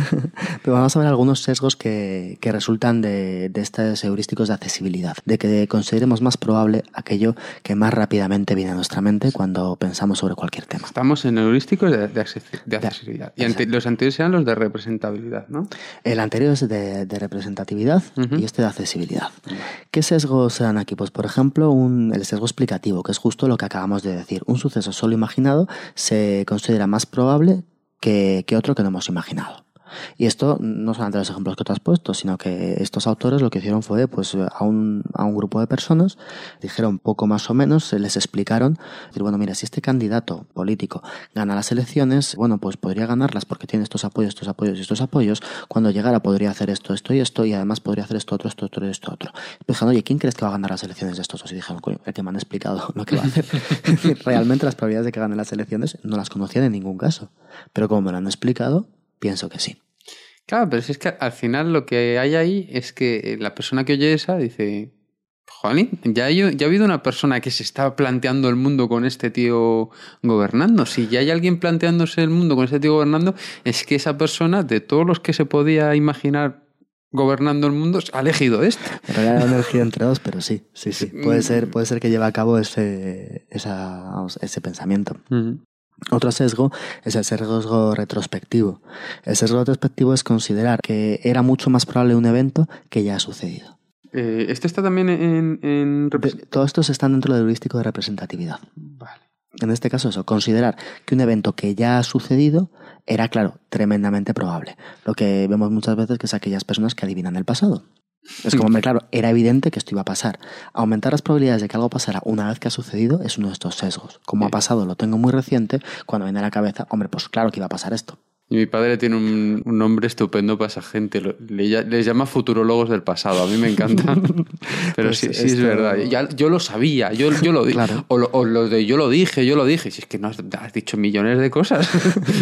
Pero vamos a ver algunos sesgos que, que resultan de, de, estos heurísticos de accesibilidad, de que consideremos más probable aquello que más rápidamente viene a nuestra mente cuando pensamos sobre cualquier tema. Estamos en heurísticos de, de, accesibilidad. y ante, los anteriores eran los de representabilidad, ¿no? El anterior es de, representatividad uh -huh. y este de accesibilidad. Uh -huh. ¿Qué sesgos serán aquí? Pues, por ejemplo, un, el sesgo explicativo, que es justo lo que acabamos de decir. Un suceso solo imaginado se considera más probable que, que otro que no hemos imaginado. Y esto no solamente los ejemplos que tú has puesto, sino que estos autores lo que hicieron fue, pues, a un, a un grupo de personas, dijeron poco más o menos, se les explicaron, decir, bueno, mira, si este candidato político gana las elecciones, bueno, pues podría ganarlas porque tiene estos apoyos, estos apoyos y estos apoyos, cuando llegara podría hacer esto, esto y esto, y además podría hacer esto otro, esto otro y esto otro. Y dijeron, oye, ¿quién crees que va a ganar las elecciones de estos dos? Y dijeron, el que me han explicado lo que va a hacer. Realmente las probabilidades de que gane las elecciones no las conocían en ningún caso. Pero como me lo han explicado, pienso que sí. Claro, pero si es que al final lo que hay ahí es que la persona que oye esa dice, Juanín, ya, hay, ya ha habido una persona que se está planteando el mundo con este tío gobernando. Si ya hay alguien planteándose el mundo con este tío gobernando, es que esa persona, de todos los que se podía imaginar gobernando el mundo, ha elegido este. En realidad han elegido entre dos, pero sí, sí, sí. Puede ser, puede ser que lleve a cabo ese, esa, vamos, ese pensamiento. Uh -huh. Otro sesgo es el sesgo retrospectivo. El sesgo retrospectivo es considerar que era mucho más probable un evento que ya ha sucedido. Eh, ¿Este está también en...? en... De, todo esto está dentro del heurístico de representatividad. Vale. En este caso eso, considerar que un evento que ya ha sucedido era, claro, tremendamente probable. Lo que vemos muchas veces que es aquellas personas que adivinan el pasado. Es como, hombre, claro, era evidente que esto iba a pasar. Aumentar las probabilidades de que algo pasara una vez que ha sucedido es uno de estos sesgos. Como ha pasado, lo tengo muy reciente, cuando viene a la cabeza, hombre, pues claro que iba a pasar esto. Y mi padre tiene un, un nombre estupendo para esa gente. Le, les llama futurólogos del pasado. A mí me encanta. Pero pues sí, es verdad. Ya, yo lo sabía. Yo, yo lo dije. Claro. O, lo, o, lo, de yo lo dije, yo lo dije. Si es que no has, has dicho millones de cosas.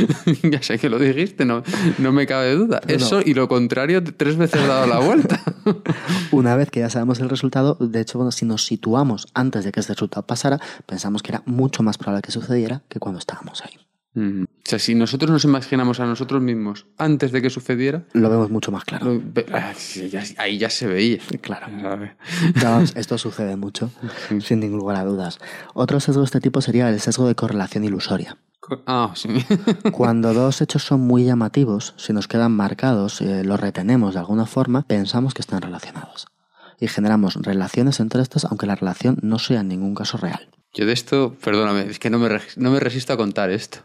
ya sé que lo dijiste, no, no me cabe duda. Eso no. y lo contrario, tres veces dado la vuelta. Una vez que ya sabemos el resultado, de hecho, bueno, si nos situamos antes de que este resultado pasara, pensamos que era mucho más probable que sucediera que cuando estábamos ahí. Mm. O sea, si nosotros nos imaginamos a nosotros mismos antes de que sucediera, lo vemos mucho más claro. Lo, ah, ahí ya se veía. Claro. esto sucede mucho, sí. sin ningún lugar a dudas. Otro sesgo de este tipo sería el sesgo de correlación ilusoria. Ah, sí. Cuando dos hechos son muy llamativos, si nos quedan marcados, eh, los retenemos de alguna forma, pensamos que están relacionados. Y generamos relaciones entre estos, aunque la relación no sea en ningún caso real. Yo de esto, perdóname, es que no me, no me resisto a contar esto.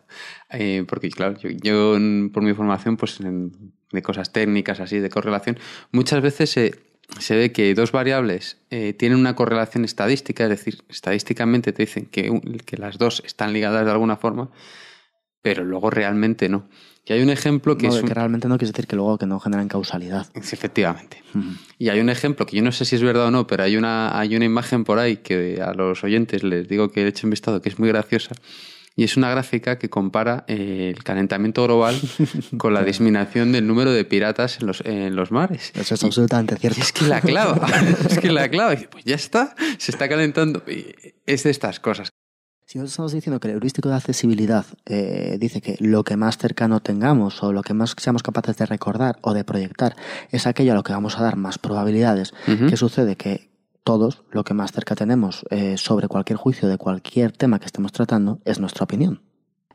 Eh, porque, claro, yo, por mi formación, pues de cosas técnicas así, de correlación, muchas veces se, se ve que dos variables eh, tienen una correlación estadística, es decir, estadísticamente te dicen que, que las dos están ligadas de alguna forma, pero luego realmente no. Y hay un ejemplo que es. que realmente no quiere decir que luego que no generan causalidad. Efectivamente. Y hay un ejemplo que yo no sé si es verdad o no, pero hay una, hay una imagen por ahí que a los oyentes les digo que he hecho un vistazo que es muy graciosa. Y es una gráfica que compara eh, el calentamiento global con la disminución del número de piratas en los, en los mares. Eso es absolutamente cierto. es que la clava, es que la clava, pues ya está, se está calentando. Es de estas cosas. Si nosotros estamos diciendo que el heurístico de accesibilidad eh, dice que lo que más cercano tengamos o lo que más seamos capaces de recordar o de proyectar es aquello a lo que vamos a dar más probabilidades, ¿qué sucede? Que todos lo que más cerca tenemos eh, sobre cualquier juicio de cualquier tema que estemos tratando es nuestra opinión.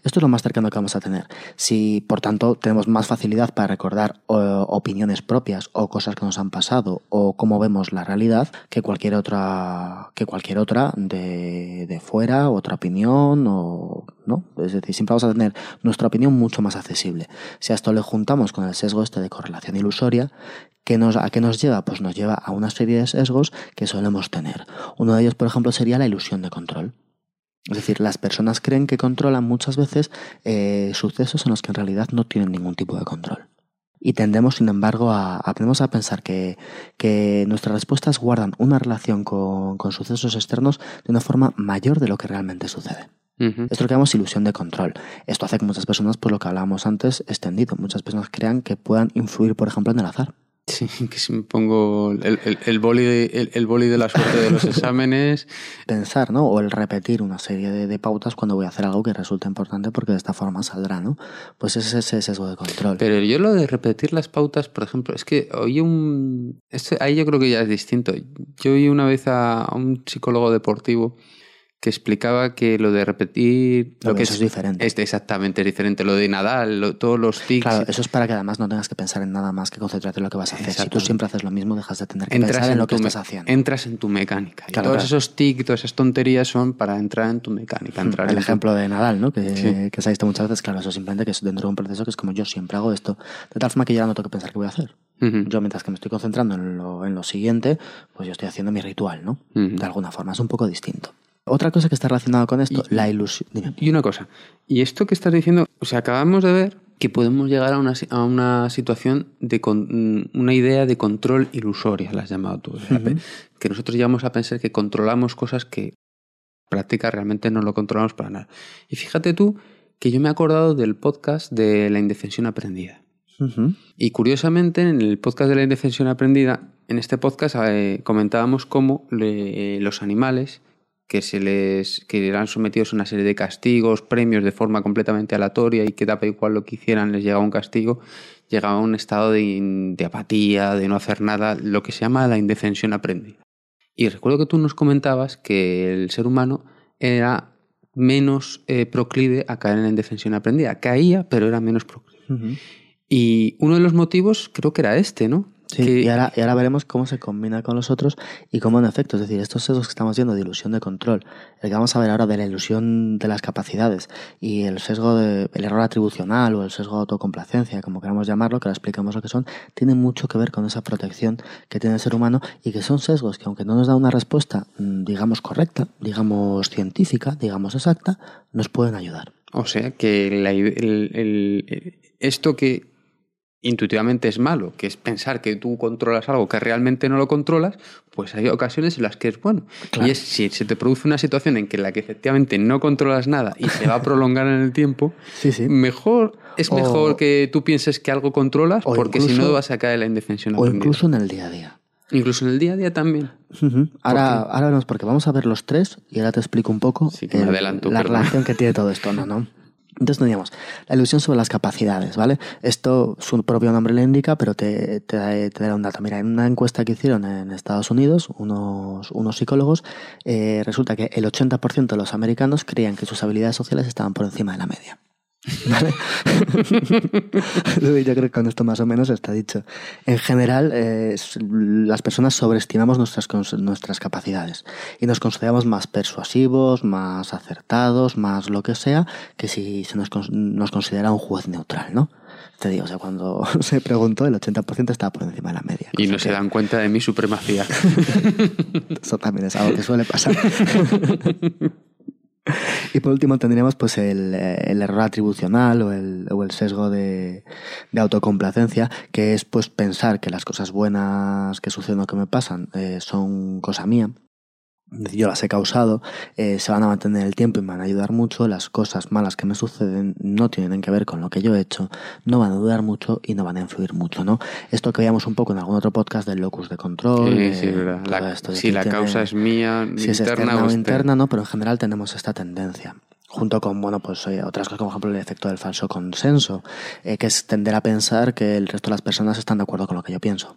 Esto es lo más cercano que vamos a tener. Si, por tanto, tenemos más facilidad para recordar opiniones propias o cosas que nos han pasado o cómo vemos la realidad que cualquier otra, que cualquier otra de, de fuera, otra opinión o, ¿no? Es decir, siempre vamos a tener nuestra opinión mucho más accesible. Si a esto le juntamos con el sesgo este de correlación ilusoria, ¿qué nos, ¿a qué nos lleva? Pues nos lleva a una serie de sesgos que solemos tener. Uno de ellos, por ejemplo, sería la ilusión de control. Es decir, las personas creen que controlan muchas veces eh, sucesos en los que en realidad no tienen ningún tipo de control. Y tendemos, sin embargo, a, a pensar que, que, nuestras respuestas guardan una relación con, con, sucesos externos de una forma mayor de lo que realmente sucede. Esto es lo que llamamos ilusión de control. Esto hace que muchas personas, por lo que hablábamos antes, extendido, muchas personas crean que puedan influir, por ejemplo, en el azar. Sí, que si me pongo el, el, el boli, de, el, boli de la suerte de los exámenes. Pensar, ¿no? O el repetir una serie de, de, pautas cuando voy a hacer algo que resulta importante porque de esta forma saldrá, ¿no? Pues ese es ese sesgo de control. Pero yo lo de repetir las pautas, por ejemplo, es que oí un... Este, ahí yo creo que ya es distinto. Yo oí una vez a, a un psicólogo deportivo que explicaba que lo de repetir lo, que eso es, diferente. Es exactamente diferente. Lo de Nadal, todos los tics. Claro, eso es para que además no tengas que pensar en nada más que concentrarte en lo que vas a hacer. Si tú siempre haces lo mismo, dejas de tener que pensar en, lo que estás haciendo. Entras en tu mecánica. y todos esos tics, todas esas tonterías son para entrar en tu mecánica. Entrar El en ejemplo de Nadal, ¿no? Que, que se ha visto muchas veces, claro, eso simplemente que es dentro de un proceso que es como yo siempre hago esto, de tal forma que ya no tengo que pensar qué voy a hacer. Yo mientras que me estoy concentrando en lo, en lo siguiente, pues yo estoy haciendo mi ritual, ¿no? De alguna forma, es un poco distinto. Otra cosa que está relacionada con esto, la ilusión. Y una cosa, y esto que estás diciendo, o sea, acabamos de ver que podemos llegar a una, a una situación de con, una idea de control ilusoria, la has llamado tú. Que nosotros llegamos a pensar que controlamos cosas que práctica realmente no lo controlamos para nada. Y fíjate tú que yo me he acordado del podcast de la indefensión aprendida. Y curiosamente, en el podcast de la indefensión aprendida, en este podcast eh, comentábamos cómo le, los animales que se les que eran sometidos a una serie de castigos, premios de forma completamente aleatoria y que daba igual lo que hicieran, les llegaba un castigo, llegaba a un estado de, apatía, de no hacer nada, lo que se llama la indefensión aprendida. Y recuerdo que tú nos comentabas que el ser humano era menos eh, proclive a caer en la indefensión aprendida. Caía, pero era menos proclive. Y uno de los motivos creo que era este, ¿no? Sí, y, ahora, y ahora veremos cómo se combina con los otros y cómo en efecto, es decir, estos sesgos que estamos viendo de ilusión de control, el que vamos a ver ahora de la ilusión de las capacidades y el sesgo de, el error atribucional o el sesgo de autocomplacencia, como queramos llamarlo, que ahora explicamos lo que son, tienen mucho que ver con esa protección que tiene el ser humano y que son sesgos que aunque no nos da una respuesta, mm, digamos, correcta, digamos, científica, digamos, exacta, nos pueden ayudar. O sea que el, esto que intuitivamente es malo, que es pensar que tú controlas algo que realmente no lo controlas, pues hay ocasiones en las que es bueno. Y es si se te produce una situación en que la que efectivamente no controlas nada y se va a prolongar en el tiempo, mejor es mejor que tú pienses que algo controlas, porque si no vas a caer en la indefensión. O incluso en el día a día. Incluso en el día a día también. Ahora, ahora veremos, porque vamos a ver los tres y ahora te explico un poco la relación que tiene todo esto, ¿no? no entonces teníamos la ilusión sobre las capacidades, ¿vale? Esto su propio nombre le indica, pero te, te, te da un dato. Mira, en una encuesta que hicieron en Estados Unidos, unos, unos psicólogos, eh, resulta que el 80% de los americanos creían que sus habilidades sociales estaban por encima de la media. ¿Vale? Yo creo que con esto más o menos está dicho. En general, eh, las personas sobreestimamos nuestras, nuestras capacidades y nos consideramos más persuasivos, más acertados, más lo que sea, que si se nos, nos considera un juez neutral, ¿no? Te digo, o sea, cuando se preguntó, el 80% estaba por encima de la media. Y no se dan cuenta de mi supremacía. Eso también es algo que suele pasar. Y por último tendríamos pues el, el error atribucional o el, o el sesgo de, de, autocomplacencia, que es pues pensar que las cosas buenas que suceden o que me pasan eh, son cosa mía yo las he causado, eh, se van a mantener el tiempo y me van a ayudar mucho, las cosas malas que me suceden no tienen que ver con lo que yo he hecho, no van a durar mucho y no van a influir mucho, ¿no? Esto que veíamos un poco en algún otro podcast del locus de control. Sí, sí, verdad. La, si la causa es mía, si interna es o interna, no, pero en general tenemos esta tendencia junto con bueno pues otras cosas como por ejemplo el efecto del falso consenso eh, que es tender a pensar que el resto de las personas están de acuerdo con lo que yo pienso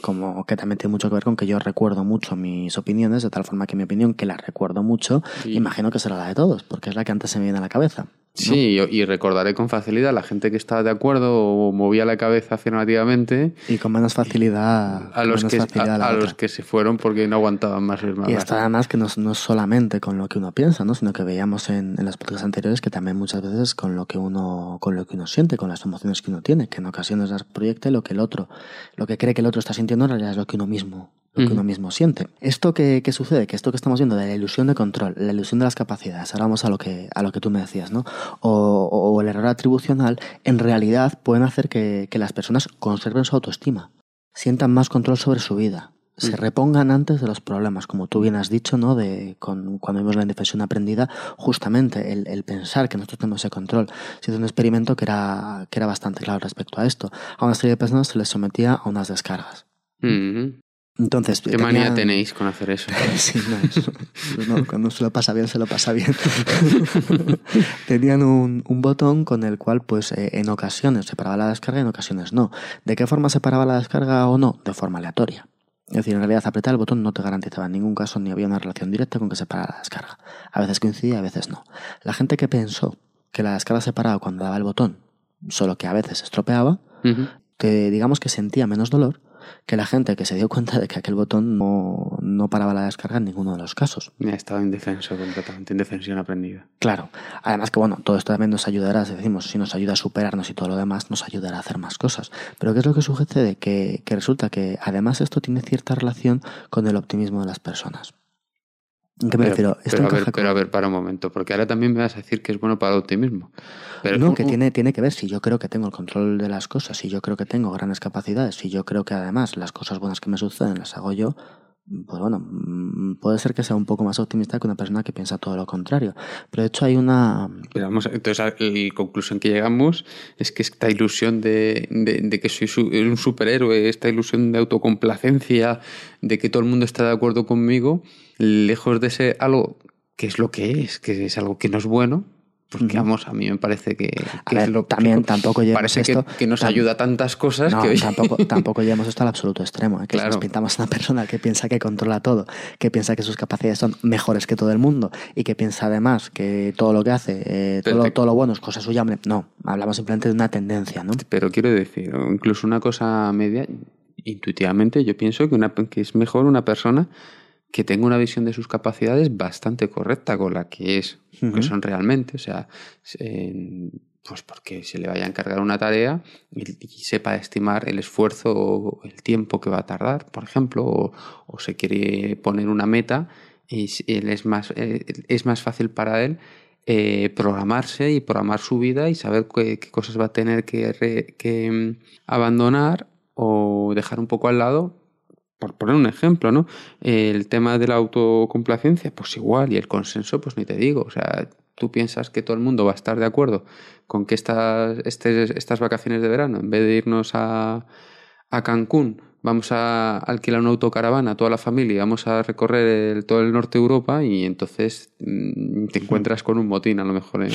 como que también tiene mucho que ver con que yo recuerdo mucho mis opiniones, de tal forma que mi opinión, que la recuerdo mucho, imagino que será la de todos, porque es la que antes se me viene a la cabeza. Sí, y recordaré con facilidad a la gente que estaba de acuerdo o movía la cabeza afirmativamente. Y con menos facilidad a los, que, a, los que se fueron porque no aguantaban más el Y está además que no, no, solamente con lo que uno piensa, ¿no? sino que veíamos en, en las podcasts anteriores que también muchas veces con lo que uno con lo que uno siente, con las emociones que uno tiene, que en ocasiones las proyecte lo que el otro, lo que cree que el otro está sintiendo en realidad es lo que uno mismo lo que uno mismo siente. Esto que, sucede, que esto que estamos viendo de la ilusión de control, la ilusión de las capacidades, ahora vamos a lo que, a lo que tú me decías, ¿no? O, el error atribucional, en realidad pueden hacer que, las personas conserven su autoestima, sientan más control sobre su vida, se repongan antes de los problemas, como tú bien has dicho, ¿no? De con, cuando vimos la indefensión aprendida, justamente el, pensar que nosotros tenemos ese control. Se hizo un experimento que era, que era bastante claro respecto a esto. A una serie de personas se les sometía a unas descargas. Entonces, ¿Qué manía tenéis con hacer eso? sí, no, cuando se lo pasa bien, se lo pasa bien. tenían un, un, botón con el cual, pues, eh, en ocasiones se paraba la descarga y en ocasiones no. ¿De qué forma se paraba la descarga o no? De forma aleatoria. Es decir, en realidad apretar el botón no te garantizaba en ningún caso ni había una relación directa con que se parara la descarga. A veces coincidía, a veces no. La gente que pensó que la descarga se paraba cuando daba el botón, solo que a veces se estropeaba, que digamos que sentía menos dolor, que la gente que se dio cuenta de que aquel botón no, no paraba la descarga en ninguno de los casos. Ha estado indefenso completamente, indefensión aprendida. Claro. Además que, bueno, todo esto también nos ayudará, si decimos, si nos ayuda a superarnos y todo lo demás, nos ayudará a hacer más cosas. Pero ¿qué es lo que sucede? Que, que resulta que además esto tiene cierta relación con el optimismo de las personas. ¿Qué me pero, refiero? pero, a ver, para un momento, porque ahora también me vas a decir que es bueno para el optimismo. Pero, no, que tiene, tiene que ver si yo creo que tengo el control de las cosas, si yo creo que tengo grandes capacidades, si yo creo que además las cosas buenas que me suceden las hago yo, pues bueno, mm, puede ser que sea un poco más optimista que una persona que piensa todo lo contrario. Pero de hecho hay una... Pero vamos, entonces la conclusión que llegamos es que esta ilusión de, de, que soy un superhéroe, esta ilusión de autocomplacencia, de que todo el mundo está de acuerdo conmigo, lejos de ser algo que es lo que es, que es algo que no es bueno, porque vamos, a mí me parece que, también tampoco parece esto, que, nos ayuda a tantas cosas no, que tampoco, tampoco llevamos esto al absoluto extremo, ¿eh? que nos pintamos a una persona que piensa que controla todo, que piensa que sus capacidades son mejores que todo el mundo y que piensa además que todo lo que hace, eh, todo, todo, lo bueno es cosa suya. No, hablamos simplemente de una tendencia, ¿no? Pero quiero decir, incluso una cosa media, intuitivamente yo pienso que, una, que es mejor una persona que tenga una visión de sus capacidades bastante correcta con la que es, que son realmente. O sea, pues porque se le vaya a encargar una tarea y, sepa estimar el esfuerzo o el tiempo que va a tardar, por ejemplo, o, se quiere poner una meta y él es, más, eh, es más fácil para él eh, programarse y programar su vida y saber qué, cosas va a tener que, que mm, abandonar o dejar un poco al lado por poner un ejemplo, ¿no? El tema de la autocomplacencia, pues igual, y el consenso, pues ni te digo. O sea, tú piensas que todo el mundo va a estar de acuerdo con que estas, estas vacaciones de verano, en vez de irnos a, a Cancún, vamos a alquilar una autocaravana, toda la familia, vamos a recorrer todo el norte de Europa y entonces mm, te encuentras con un motín a lo mejor en,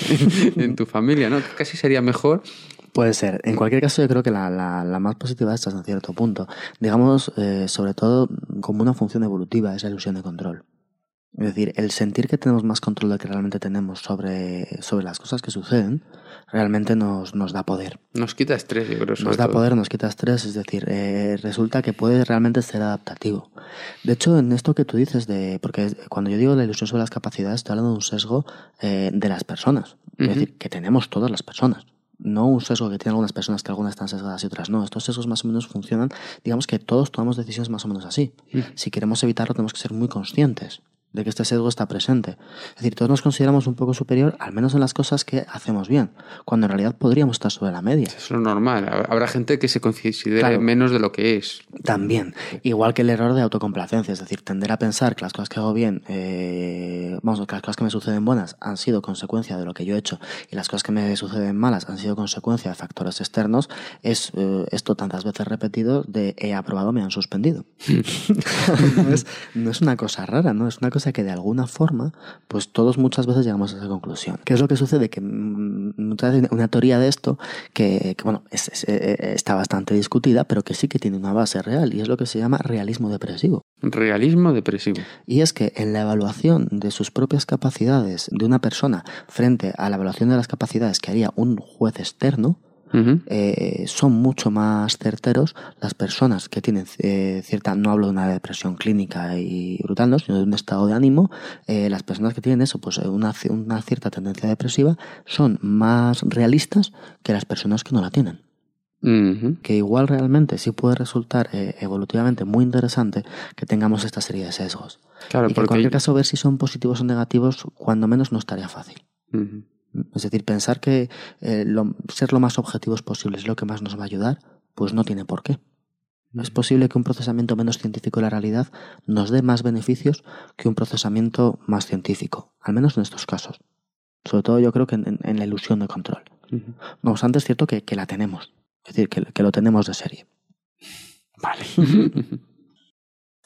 en tu familia, ¿no? Casi sería mejor Puede ser. En cualquier caso, yo creo que la, la, más positiva está en cierto punto. Digamos, eh, sobre todo, como una función evolutiva, esa ilusión de control. Es decir, el sentir que tenemos más control del que realmente tenemos sobre, sobre las cosas que suceden, realmente nos, nos da poder. Nos quita estrés, yo creo. Nos da todo. poder, nos quita estrés, es decir, eh, resulta que puede realmente ser adaptativo. De hecho, en esto que tú dices de, porque cuando yo digo la ilusión sobre las capacidades, estoy hablando de un sesgo eh, de las personas. Es decir, que tenemos todas las personas. No un sesgo que tienen algunas personas que algunas están sesgadas y otras no. Estos sesgos más o menos funcionan, digamos que todos tomamos decisiones más o menos así. Mm. Si queremos evitarlo, tenemos que ser muy conscientes de que este sesgo está presente. Es decir, todos nos consideramos un poco superior, al menos en las cosas que hacemos bien, cuando en realidad podríamos estar sobre la media. Es lo normal. Hab- Habrá gente que se considere Claro. menos de lo que es. También, igual que el error de autocomplacencia, es decir, tender a pensar que las cosas que hago bien, eh, vamos, que las cosas que me suceden buenas han sido consecuencia de lo que yo he hecho y las cosas que me suceden malas han sido consecuencia de factores externos, es eh, esto tantas veces repetido de he aprobado, me han suspendido. no, es, no es una cosa rara, ¿no? Es una cosa que de alguna forma, pues todos muchas veces llegamos a esa conclusión. ¿Qué es lo que sucede? Que mm, muchas veces una teoría de esto que, que, bueno, es- es- eh, está bastante discutida, pero que sí que tiene una base real y es lo que se llama realismo depresivo. Realismo depresivo. Y es que en la evaluación de sus propias capacidades de una persona frente a la evaluación de las capacidades que haría un juez externo, Eh, son mucho más certeros las personas que tienen eh, cierta, no hablo de una depresión clínica y brutal, ¿no? sino de un estado de ánimo, eh, las personas que tienen eso, pues una, una cierta tendencia depresiva, son más realistas que las personas que no la tienen. Que igual realmente sí puede resultar eh, evolutivamente muy interesante que tengamos esta serie de sesgos. Claro, y que en porque. cualquier caso ver si son positivos o negativos, cuando menos no estaría fácil. Es decir, pensar que eh, lo- ser lo más objetivos posible es lo que más nos va a ayudar, pues no tiene por qué. Es posible que un procesamiento menos científico de la realidad nos dé más beneficios que un procesamiento más científico, al menos en estos casos. Sobre todo yo creo que en, la ilusión de control. Ujú. No obstante, es cierto que, que la tenemos, es decir, que, que lo tenemos de serie. Vale.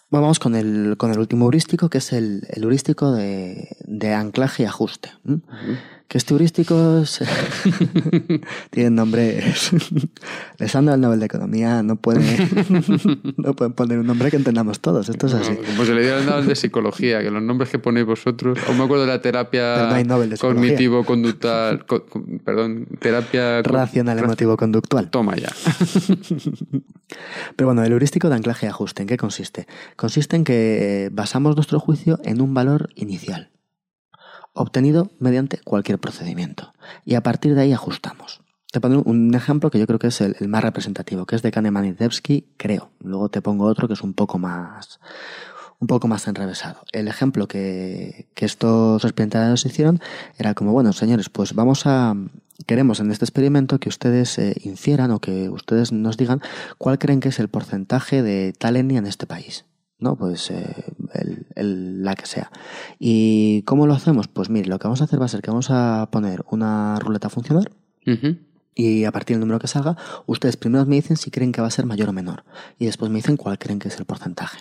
Bueno, vamos con el, con el último heurístico, que es el, el heurístico de, de anclaje y ajuste. Heurístico es- tiene nombres. Les han dado el Nobel de Economía, no pueden, no pueden poner un nombre que entendamos todos. Esto es así. Como se le dieron el de psicología, que los nombres que ponéis vosotros. Aún me acuerdo de la terapia no Nobel cognitivo-conductual. co- co- perdón, terapia. Racional emotivo conductual. Toma ya. Pero bueno, el heurístico de anclaje y ajuste, ¿en qué consiste? Consiste en que eh, basamos nuestro juicio en un valor inicial, obtenido mediante cualquier procedimiento, y a partir de ahí ajustamos. Te pongo un ejemplo que yo creo que es el, más representativo, que es de Kahneman y Tversky, creo. Luego te pongo otro que es un poco más, un poco más enrevesado. El ejemplo que, que estos experimentadores hicieron era como, bueno, señores, pues vamos a, queremos en este experimento que ustedes eh, infieran o que ustedes nos digan cuál creen que es el porcentaje de tal etnia en este país. ¿No? Pues eh, el, el- la que sea. ¿Y cómo lo hacemos? Pues mire, lo que vamos a hacer va a ser que vamos a poner una ruleta a funcionar y a partir del número que salga, ustedes primero me dicen si creen que va a ser mayor o menor. Y después me dicen cuál creen que es el porcentaje.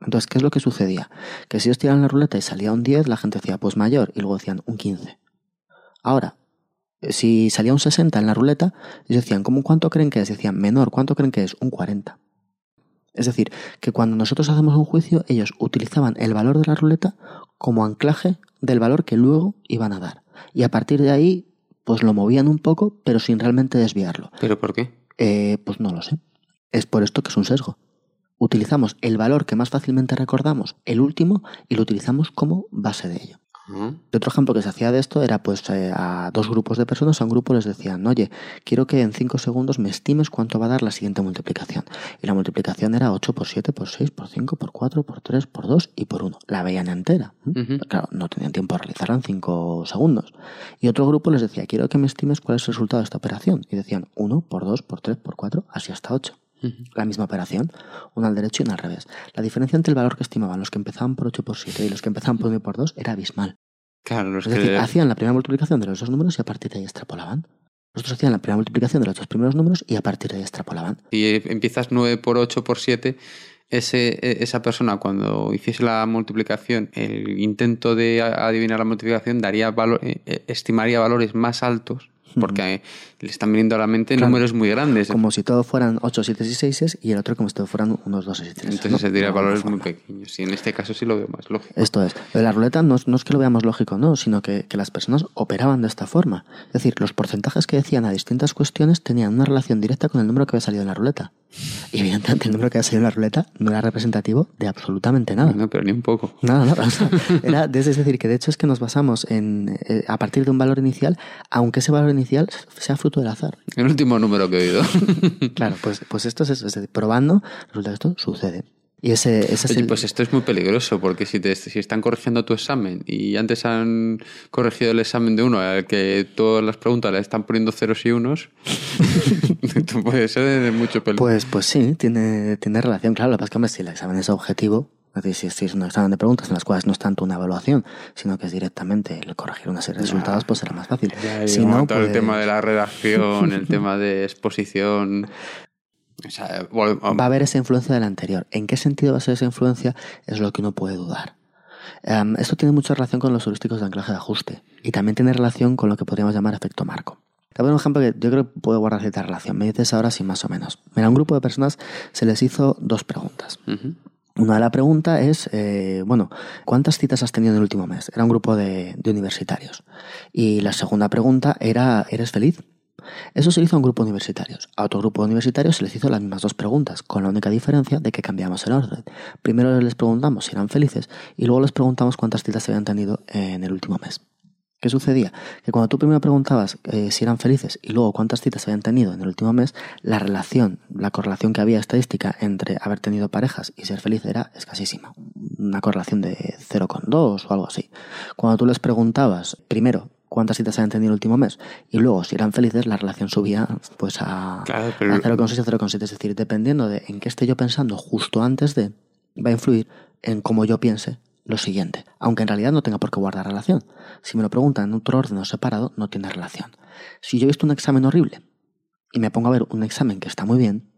Entonces, ¿qué es lo que sucedía? Que si ellos tiraban la ruleta y salía un 10, la gente decía, pues mayor, y luego decían un 15. Ahora, si salía un 60 en la ruleta, ellos decían, ¿cómo cuánto creen que es? Decían, menor, ¿cuánto creen que es? Un 40. Es decir, que cuando nosotros hacemos un juicio, ellos utilizaban el valor de la ruleta como anclaje del valor que luego iban a dar. Y a partir de ahí, pues lo movían un poco, pero sin realmente desviarlo. ¿Pero por qué? Eh, pues no lo sé. Es por esto que es un sesgo. Utilizamos el valor que más fácilmente recordamos, el último, y lo utilizamos como base de ello. Y otro ejemplo que se hacía de esto era pues eh, a dos grupos de personas, a un grupo les decían, oye, quiero que en 5 segundos me estimes cuánto va a dar la siguiente multiplicación. Y la multiplicación era 8 por 7, por 6, por 5, por 4, por 3, por 2 y por 1. La veían entera. ¿m? Ujú. Claro, no tenían tiempo de realizarla en 5 segundos. Y otro grupo les decía, quiero que me estimes cuál es el resultado de esta operación. Y decían 1 por 2, por 3, por 4, así hasta 8 Ujú. La misma operación, una al derecho y una al revés. La diferencia entre el valor que estimaban los que empezaban por 8 por 7 y los que empezaban por 1 y por 2 era abismal. Claro, los Es decir, que. hacían la primera multiplicación de los dos números y a partir de ahí extrapolaban. Nosotros hacían la primera multiplicación de los dos primeros números y a partir de ahí extrapolaban. Si empiezas 9 por 8 por 7, ese, e- esa persona cuando hiciese la multiplicación, el intento de adivinar la multiplicación daría valor, eh, eh, estimaría valores más altos porque le están viniendo a la mente números muy grandes. Como si todo fueran 8, 7 y 6 y el otro como si todo fueran unos 2 y 3. Entonces se tira valores muy pequeños. Y en este caso sí lo veo más lógico. Esto es. Pero la ruleta no, es que lo veamos lógico, no, sino que, que, las personas operaban de esta forma. Es decir, los porcentajes que decían a distintas cuestiones tenían una relación directa con el número que había salido en la ruleta. Y evidentemente el número que había salido en la ruleta no era representativo de absolutamente nada. No, pero ni un poco. Nada, nada. era, es decir, que de hecho es que nos basamos en, eh, a partir de un valor inicial, aunque ese valor inicial sea fruto del azar. El último número que he oído. claro, pues, pues esto es eso. Es decir, probando, resulta que esto sucede. Y ese, ese Pues esto es muy peligroso, porque si, te, si están corrigiendo tu examen y antes han corregido el examen de uno al que todas las preguntas le están poniendo ceros y unos, puede ser de mucho peligro. Pues, pues sí, tiene, tiene relación. Claro, lo que pasa es que si el examen es objetivo, es decir, si es un examen de preguntas en las cuales no es tanto una evaluación, sino que es directamente el corregir una serie de resultados, pues será más fácil. si no, el tema de la redacción, el tema de exposición, va a haber esa influencia del anterior. ¿En qué sentido va a ser esa influencia? Es lo que uno puede dudar. Em, esto tiene mucha relación con los heurísticos de anclaje de ajuste y también tiene relación con lo que podríamos llamar efecto marco. Te voy a un ejemplo que yo creo que puede guardar cierta relación. Me dices ahora sí más o menos. Mira, un grupo de personas se les hizo dos preguntas. Una de la pregunta es, eh, bueno, ¿cuántas citas has tenido en el último mes? Era un grupo de, de universitarios. Y la segunda pregunta era, ¿eres feliz? Eso se hizo a un grupo de universitarios. A otro grupo de universitarios se les hizo las mismas dos preguntas, con la única diferencia de que cambiamos el orden. Primero les preguntamos si eran felices y luego les preguntamos cuántas citas habían tenido en el último mes. ¿Qué sucedía? Que cuando tú primero preguntabas eh, si eran felices y luego cuántas citas habían tenido en el último mes, la relación, la correlación que había estadística entre haber tenido parejas y ser feliz era escasísima. Una correlación de 0,2 o algo así. Cuando tú les preguntabas primero cuántas citas habían tenido el último mes. Y luego, si eran felices, la relación subía pues a, claro, pero... a 0,6 a 0,7. Es decir, dependiendo de en qué esté yo pensando justo antes de, va a influir en cómo yo piense lo siguiente. Aunque en realidad no tenga por qué guardar relación. Si me lo preguntan en otro orden o separado, no tiene relación. Si yo he visto un examen horrible y me pongo a ver un examen que está muy bien,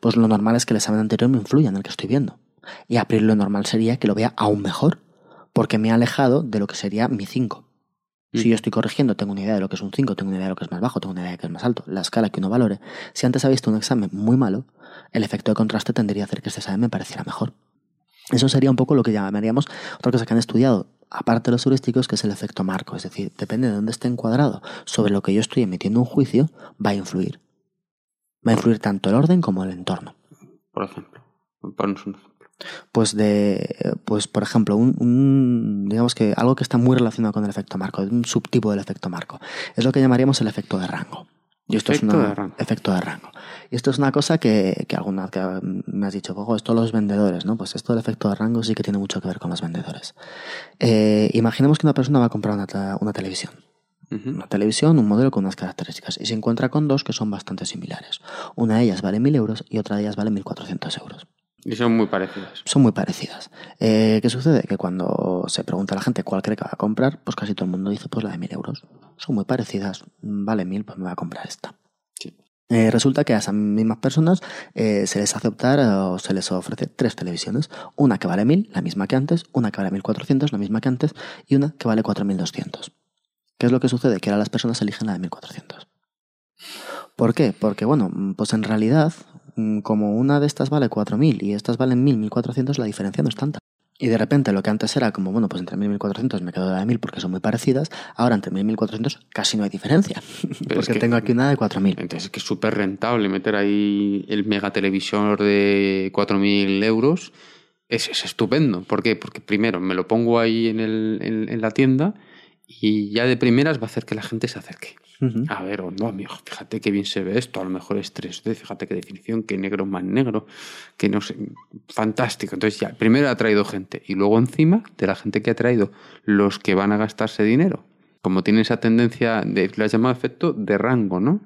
pues lo normal es que el examen anterior me influya en el que estoy viendo. Y a priori lo normal sería que lo vea aún mejor, porque me ha alejado de lo que sería mi 5. Si yo estoy corrigiendo, tengo una idea de lo que es un 5, tengo una idea de lo que es más bajo, tengo una idea de lo que es más alto, la escala que uno valore. Si antes ha visto un examen muy malo, el efecto de contraste tendría a hacer que este examen me pareciera mejor. Eso sería un poco lo que llamaríamos otra cosa que han estudiado, aparte de los heurísticos, que es el efecto marco. Es decir, depende de dónde esté encuadrado sobre lo que yo estoy emitiendo un juicio, va a influir. Va a influir tanto el orden como el entorno. Por ejemplo, ponnos un pues de, pues por ejemplo, un, digamos que algo que está muy relacionado con el efecto marco, un subtipo del efecto marco, es lo que llamaríamos el efecto de rango. Y esto efecto es de rango. efecto de rango. Y esto es una cosa que, que alguna que me has dicho, ojo, esto los vendedores, ¿no? Pues esto del efecto de rango sí que tiene mucho que ver con los vendedores. Eh, imaginemos que una persona va a comprar una, una televisión. Una televisión, un modelo con unas características, y se encuentra con dos que son bastante similares. Una de ellas vale 1.000 euros y otra de ellas vale 1.400 euros. Y son muy parecidas. Son muy parecidas. Eh, ¿Qué sucede? Que cuando se pregunta a la gente cuál cree que va a comprar, pues casi todo el mundo dice pues la de mil euros. Son muy parecidas. Vale mil, pues me voy a comprar esta. Eh, resulta que a esas mismas personas eh, se les hace optar o se les ofrece tres televisiones. Una que vale mil, la misma que antes, una que vale 1400, la misma que antes, y una que vale 4200. ¿Qué es lo que sucede? Que ahora las personas eligen la de 1400. ¿Por qué? Porque, bueno, pues en realidad Mm, como una de estas vale 4.000 y estas valen 1.000, 1.400, la diferencia no es tanta. Y de repente lo que antes era como, bueno, pues entre 1.000 y 1.400 me quedo de 1.000 porque son muy parecidas, ahora entre 1.000 y 1.400 casi no hay diferencia, porque tengo aquí una de 4.000. Entonces es que es súper rentable meter ahí el mega televisor de 4.000 euros. Es, es, estupendo. ¿Por qué? Porque primero me lo pongo ahí en, el, en la tienda y ya de primeras va a hacer que la gente se acerque. A ver, no, amigo, fíjate qué bien se ve esto, a lo mejor es 3D, fíjate qué definición, qué negro más negro, que no sé, fantástico. Entonces ya, primero ha traído gente y luego encima de la gente que ha traído los que van a gastarse dinero. Como tiene esa tendencia, de, has llamado efecto de rango, ¿no?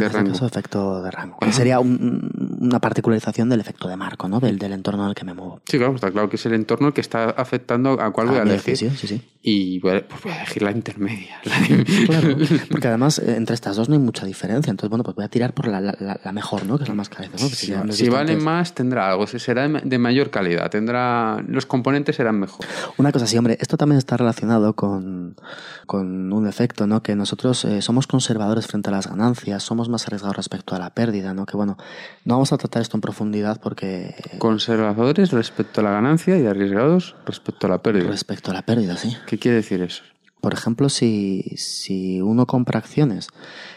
De rango. efecto de rango. sería un, una particularización del efecto de marco, ¿no? Del, del entorno en el que me muevo. Sí, claro, está claro que es el entorno el que está afectando a cuál voy a mi elegir. decisión, sí, sí. Y voy a, pues voy a elegir la intermedia. la de- Claro, porque además eh, entre estas dos no hay mucha diferencia. Entonces, bueno, pues voy a tirar por la, la- la- la mejor, ¿no? Que es la más cara. ¿no? Pues Si, vale más, tendrá algo. se- Será de de mayor calidad. Tendrá Los componentes serán mejor. Una cosa sí, hombre, esto también está relacionado con, con un efecto, ¿no? Que nosotros eh, somos conservadores frente a las ganancias, somos más arriesgados respecto a la pérdida, ¿no? Que bueno, no vamos a tratar esto en profundidad porque Conservadores respecto a la ganancia y arriesgados respecto a la pérdida. respecto a la pérdida, sí. ¿Qué quiere decir eso? Por ejemplo, si, si uno compra acciones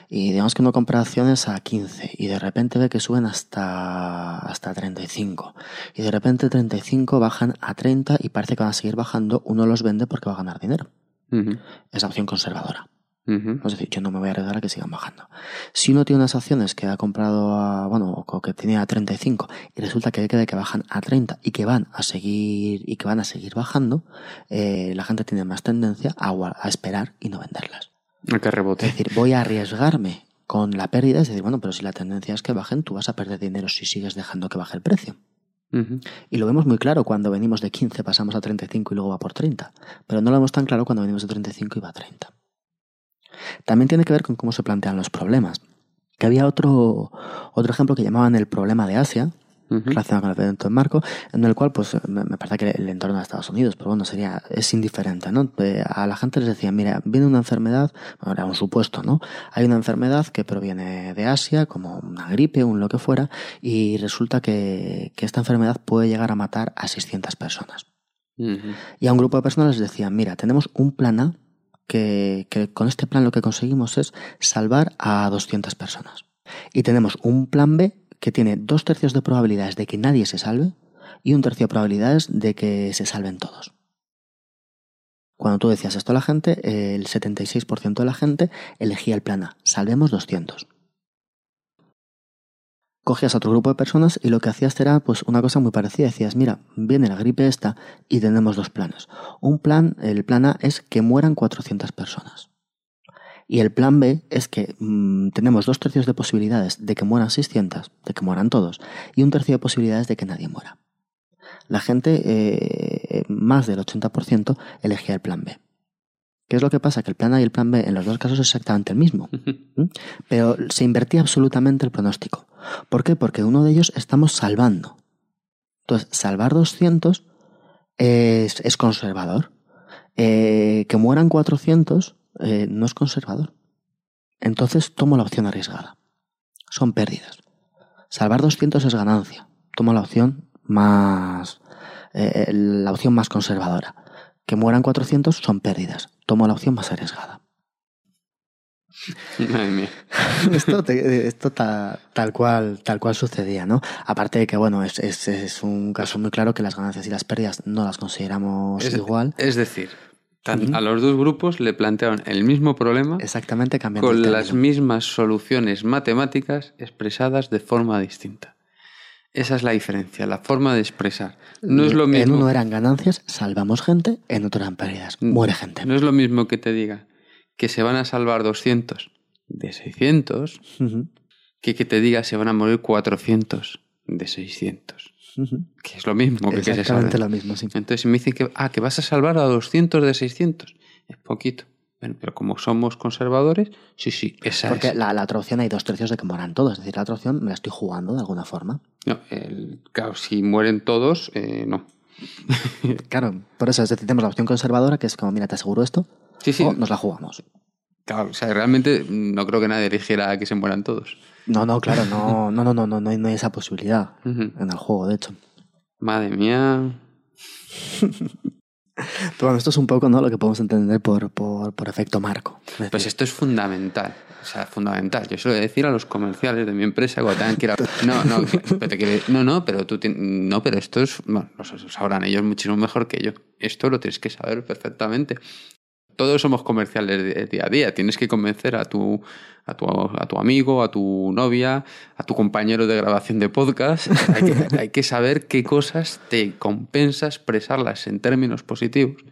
y digamos que uno compra acciones a 15 y de repente ve que suben hasta, hasta 35 y de repente 35 bajan a 30 y parece que van a seguir bajando, uno los vende porque va a ganar dinero. Ujú, Es la opción conservadora. Es decir, yo no me voy a arriesgar a que sigan bajando. Si uno tiene unas acciones que ha comprado a, bueno, o que tenía a 35 y resulta que ve que, que bajan a 30 y que van a seguir, y que van a seguir bajando, eh, la gente tiene más tendencia a, esperar y no venderlas. A que Es rebote. decir, voy a arriesgarme con la pérdida, es decir, bueno, pero si la tendencia es que bajen, tú vas a perder dinero si sigues dejando que baje el precio. Y lo vemos muy claro cuando venimos de 15, pasamos a 35 y luego va por 30. Pero no lo vemos tan claro cuando venimos de 35 y va a 30. También tiene que ver con cómo se plantean los problemas. Que había otro, otro ejemplo que llamaban el problema de Asia, relacionado con el evento en marco, en el cual, pues, me, parece que el entorno de Estados Unidos, pero bueno, sería, es indiferente, ¿no? Eh, a la gente les decían, mira, viene una enfermedad, bueno, era un supuesto, ¿no? Hay una enfermedad que proviene de Asia, como una gripe, un lo que fuera, y resulta que, que esta enfermedad puede llegar a matar a 600 personas. Y a un grupo de personas les decían, mira, tenemos un plan A que, con este plan lo que conseguimos es salvar a 200 personas. Y tenemos un plan B que tiene dos tercios de probabilidades de que nadie se salve y un tercio de probabilidades de que se salven todos. Cuando tú decías esto a la gente, el 76% de la gente elegía el plan A, salvemos 200 cogías a otro grupo de personas y lo que hacías era pues una cosa muy parecida. Decías, mira, viene la gripe esta y tenemos dos planes. Un plan, el plan A es que mueran 400 personas. Y el plan B es que mmm, tenemos dos tercios de posibilidades de que mueran 600, de que mueran todos, y un tercio de posibilidades de que nadie muera. La gente, eh, más del 80%, elegía el plan B. ¿Qué es lo que pasa? Que el plan A y el plan B en los dos casos es exactamente el mismo. Pero se invertía absolutamente el pronóstico. ¿Por qué? Porque uno de ellos estamos salvando. Entonces, salvar 200 es, es conservador. Eh, que mueran 400 eh, no es conservador. Entonces tomo la opción arriesgada. Son pérdidas. Salvar 200 es ganancia. Tomo la opción más... Eh, la opción más conservadora. Que mueran 400 son pérdidas. Tomo la opción más arriesgada. Madre mía. esto te, esto ta, tal cual tal cual sucedía, ¿no? Aparte de que, bueno, es, es, es, un caso muy claro que las ganancias y las pérdidas no las consideramos es, igual. Es decir, tan, uh -huh. a los dos grupos le plantearon el mismo problema. Exactamente, cambiando Con las mismas soluciones matemáticas expresadas de forma distinta. Esa es la diferencia, la forma de expresar. No es lo mismo. En uno eran ganancias, salvamos gente, en otro eran pérdidas, muere gente. No es lo mismo que te diga que se van a salvar 200 de 600 uh -huh. que que te diga se van a morir 400 de 600. Uh -huh. Que es lo mismo que, que se salve. lo mismo, sí. Entonces si me dicen que, ah, que vas a salvar a 200 de 600. Es poquito. Bueno, pero como somos conservadores, sí, sí, esa Porque es. la, la otra opción hay dos tercios de que mueran todos. Es decir, la otra opción me la estoy jugando de alguna forma. No, el, claro, si mueren todos, eh, no. claro, por eso es decir, tenemos la opción conservadora que es como, mira, te aseguro esto, sí, sí. o nos la jugamos. Claro, o sea, realmente no creo que nadie eligiera que se mueran todos. No, no, claro, no, no, no, no, no, no, hay, no hay esa posibilidad uh -huh. en el juego, de hecho. Madre mía. Pero bueno, esto es un poco ¿no? lo que podemos entender por, por, por efecto marco. Es pues esto es fundamental. O sea, fundamental. Yo se lo voy a decir a los comerciales de mi empresa cuando tengan que ir a... No, no, pero te quiere... no, no, pero tú no, pero esto es... Bueno, lo sabrán ellos muchísimo mejor que yo. Esto lo tienes que saber perfectamente. Todos somos comerciales de día a día. Tienes que convencer a tu, a tu, a tu amigo, a tu novia, a tu compañero de grabación de podcast. Hay que, hay que saber qué cosas te compensa expresarlas en términos positivos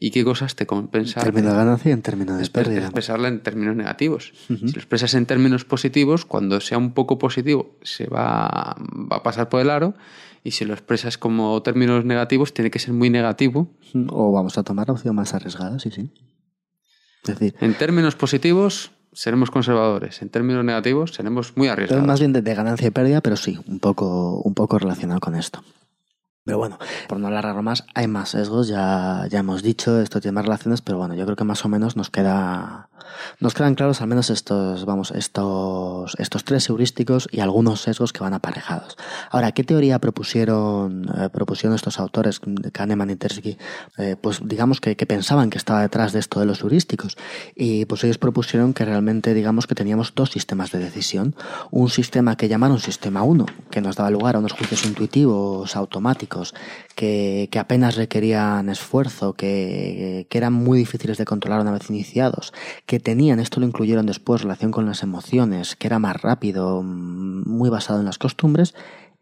y qué cosas te compensan. En términos de ganancia y en términos de pérdida. Expresarla en términos negativos. Si lo expresas en términos positivos, cuando sea un poco positivo, se va, va a pasar por el aro. Y si lo expresas como términos negativos, tiene que ser muy negativo. O vamos a tomar la opción más arriesgada, sí, sí. Es decir, en términos positivos, seremos conservadores. En términos negativos, seremos muy arriesgados. Más bien de, de, ganancia y pérdida, pero sí, un poco, un poco relacionado con esto. Pero bueno, por no alargarlo más, hay más sesgos, ya, ya hemos dicho, esto tiene más relaciones, pero bueno, yo creo que más o menos nos queda, nos quedan claros al menos estos, vamos, estos, estos tres heurísticos y algunos sesgos que van aparejados. Ahora, ¿qué teoría propusieron, eh, propusieron estos autores, Kahneman y Tversky? Eh, pues digamos que, pensaban que estaba detrás de esto de los heurísticos. Y pues ellos propusieron que realmente, digamos que teníamos dos sistemas de decisión. Un sistema que llamaron sistema 1, que nos daba lugar a unos juicios intuitivos automáticos que, apenas requerían esfuerzo, que, que, eran muy difíciles de controlar una vez iniciados, que tenían, esto lo incluyeron después, relación con las emociones, que era más rápido, muy basado en las costumbres,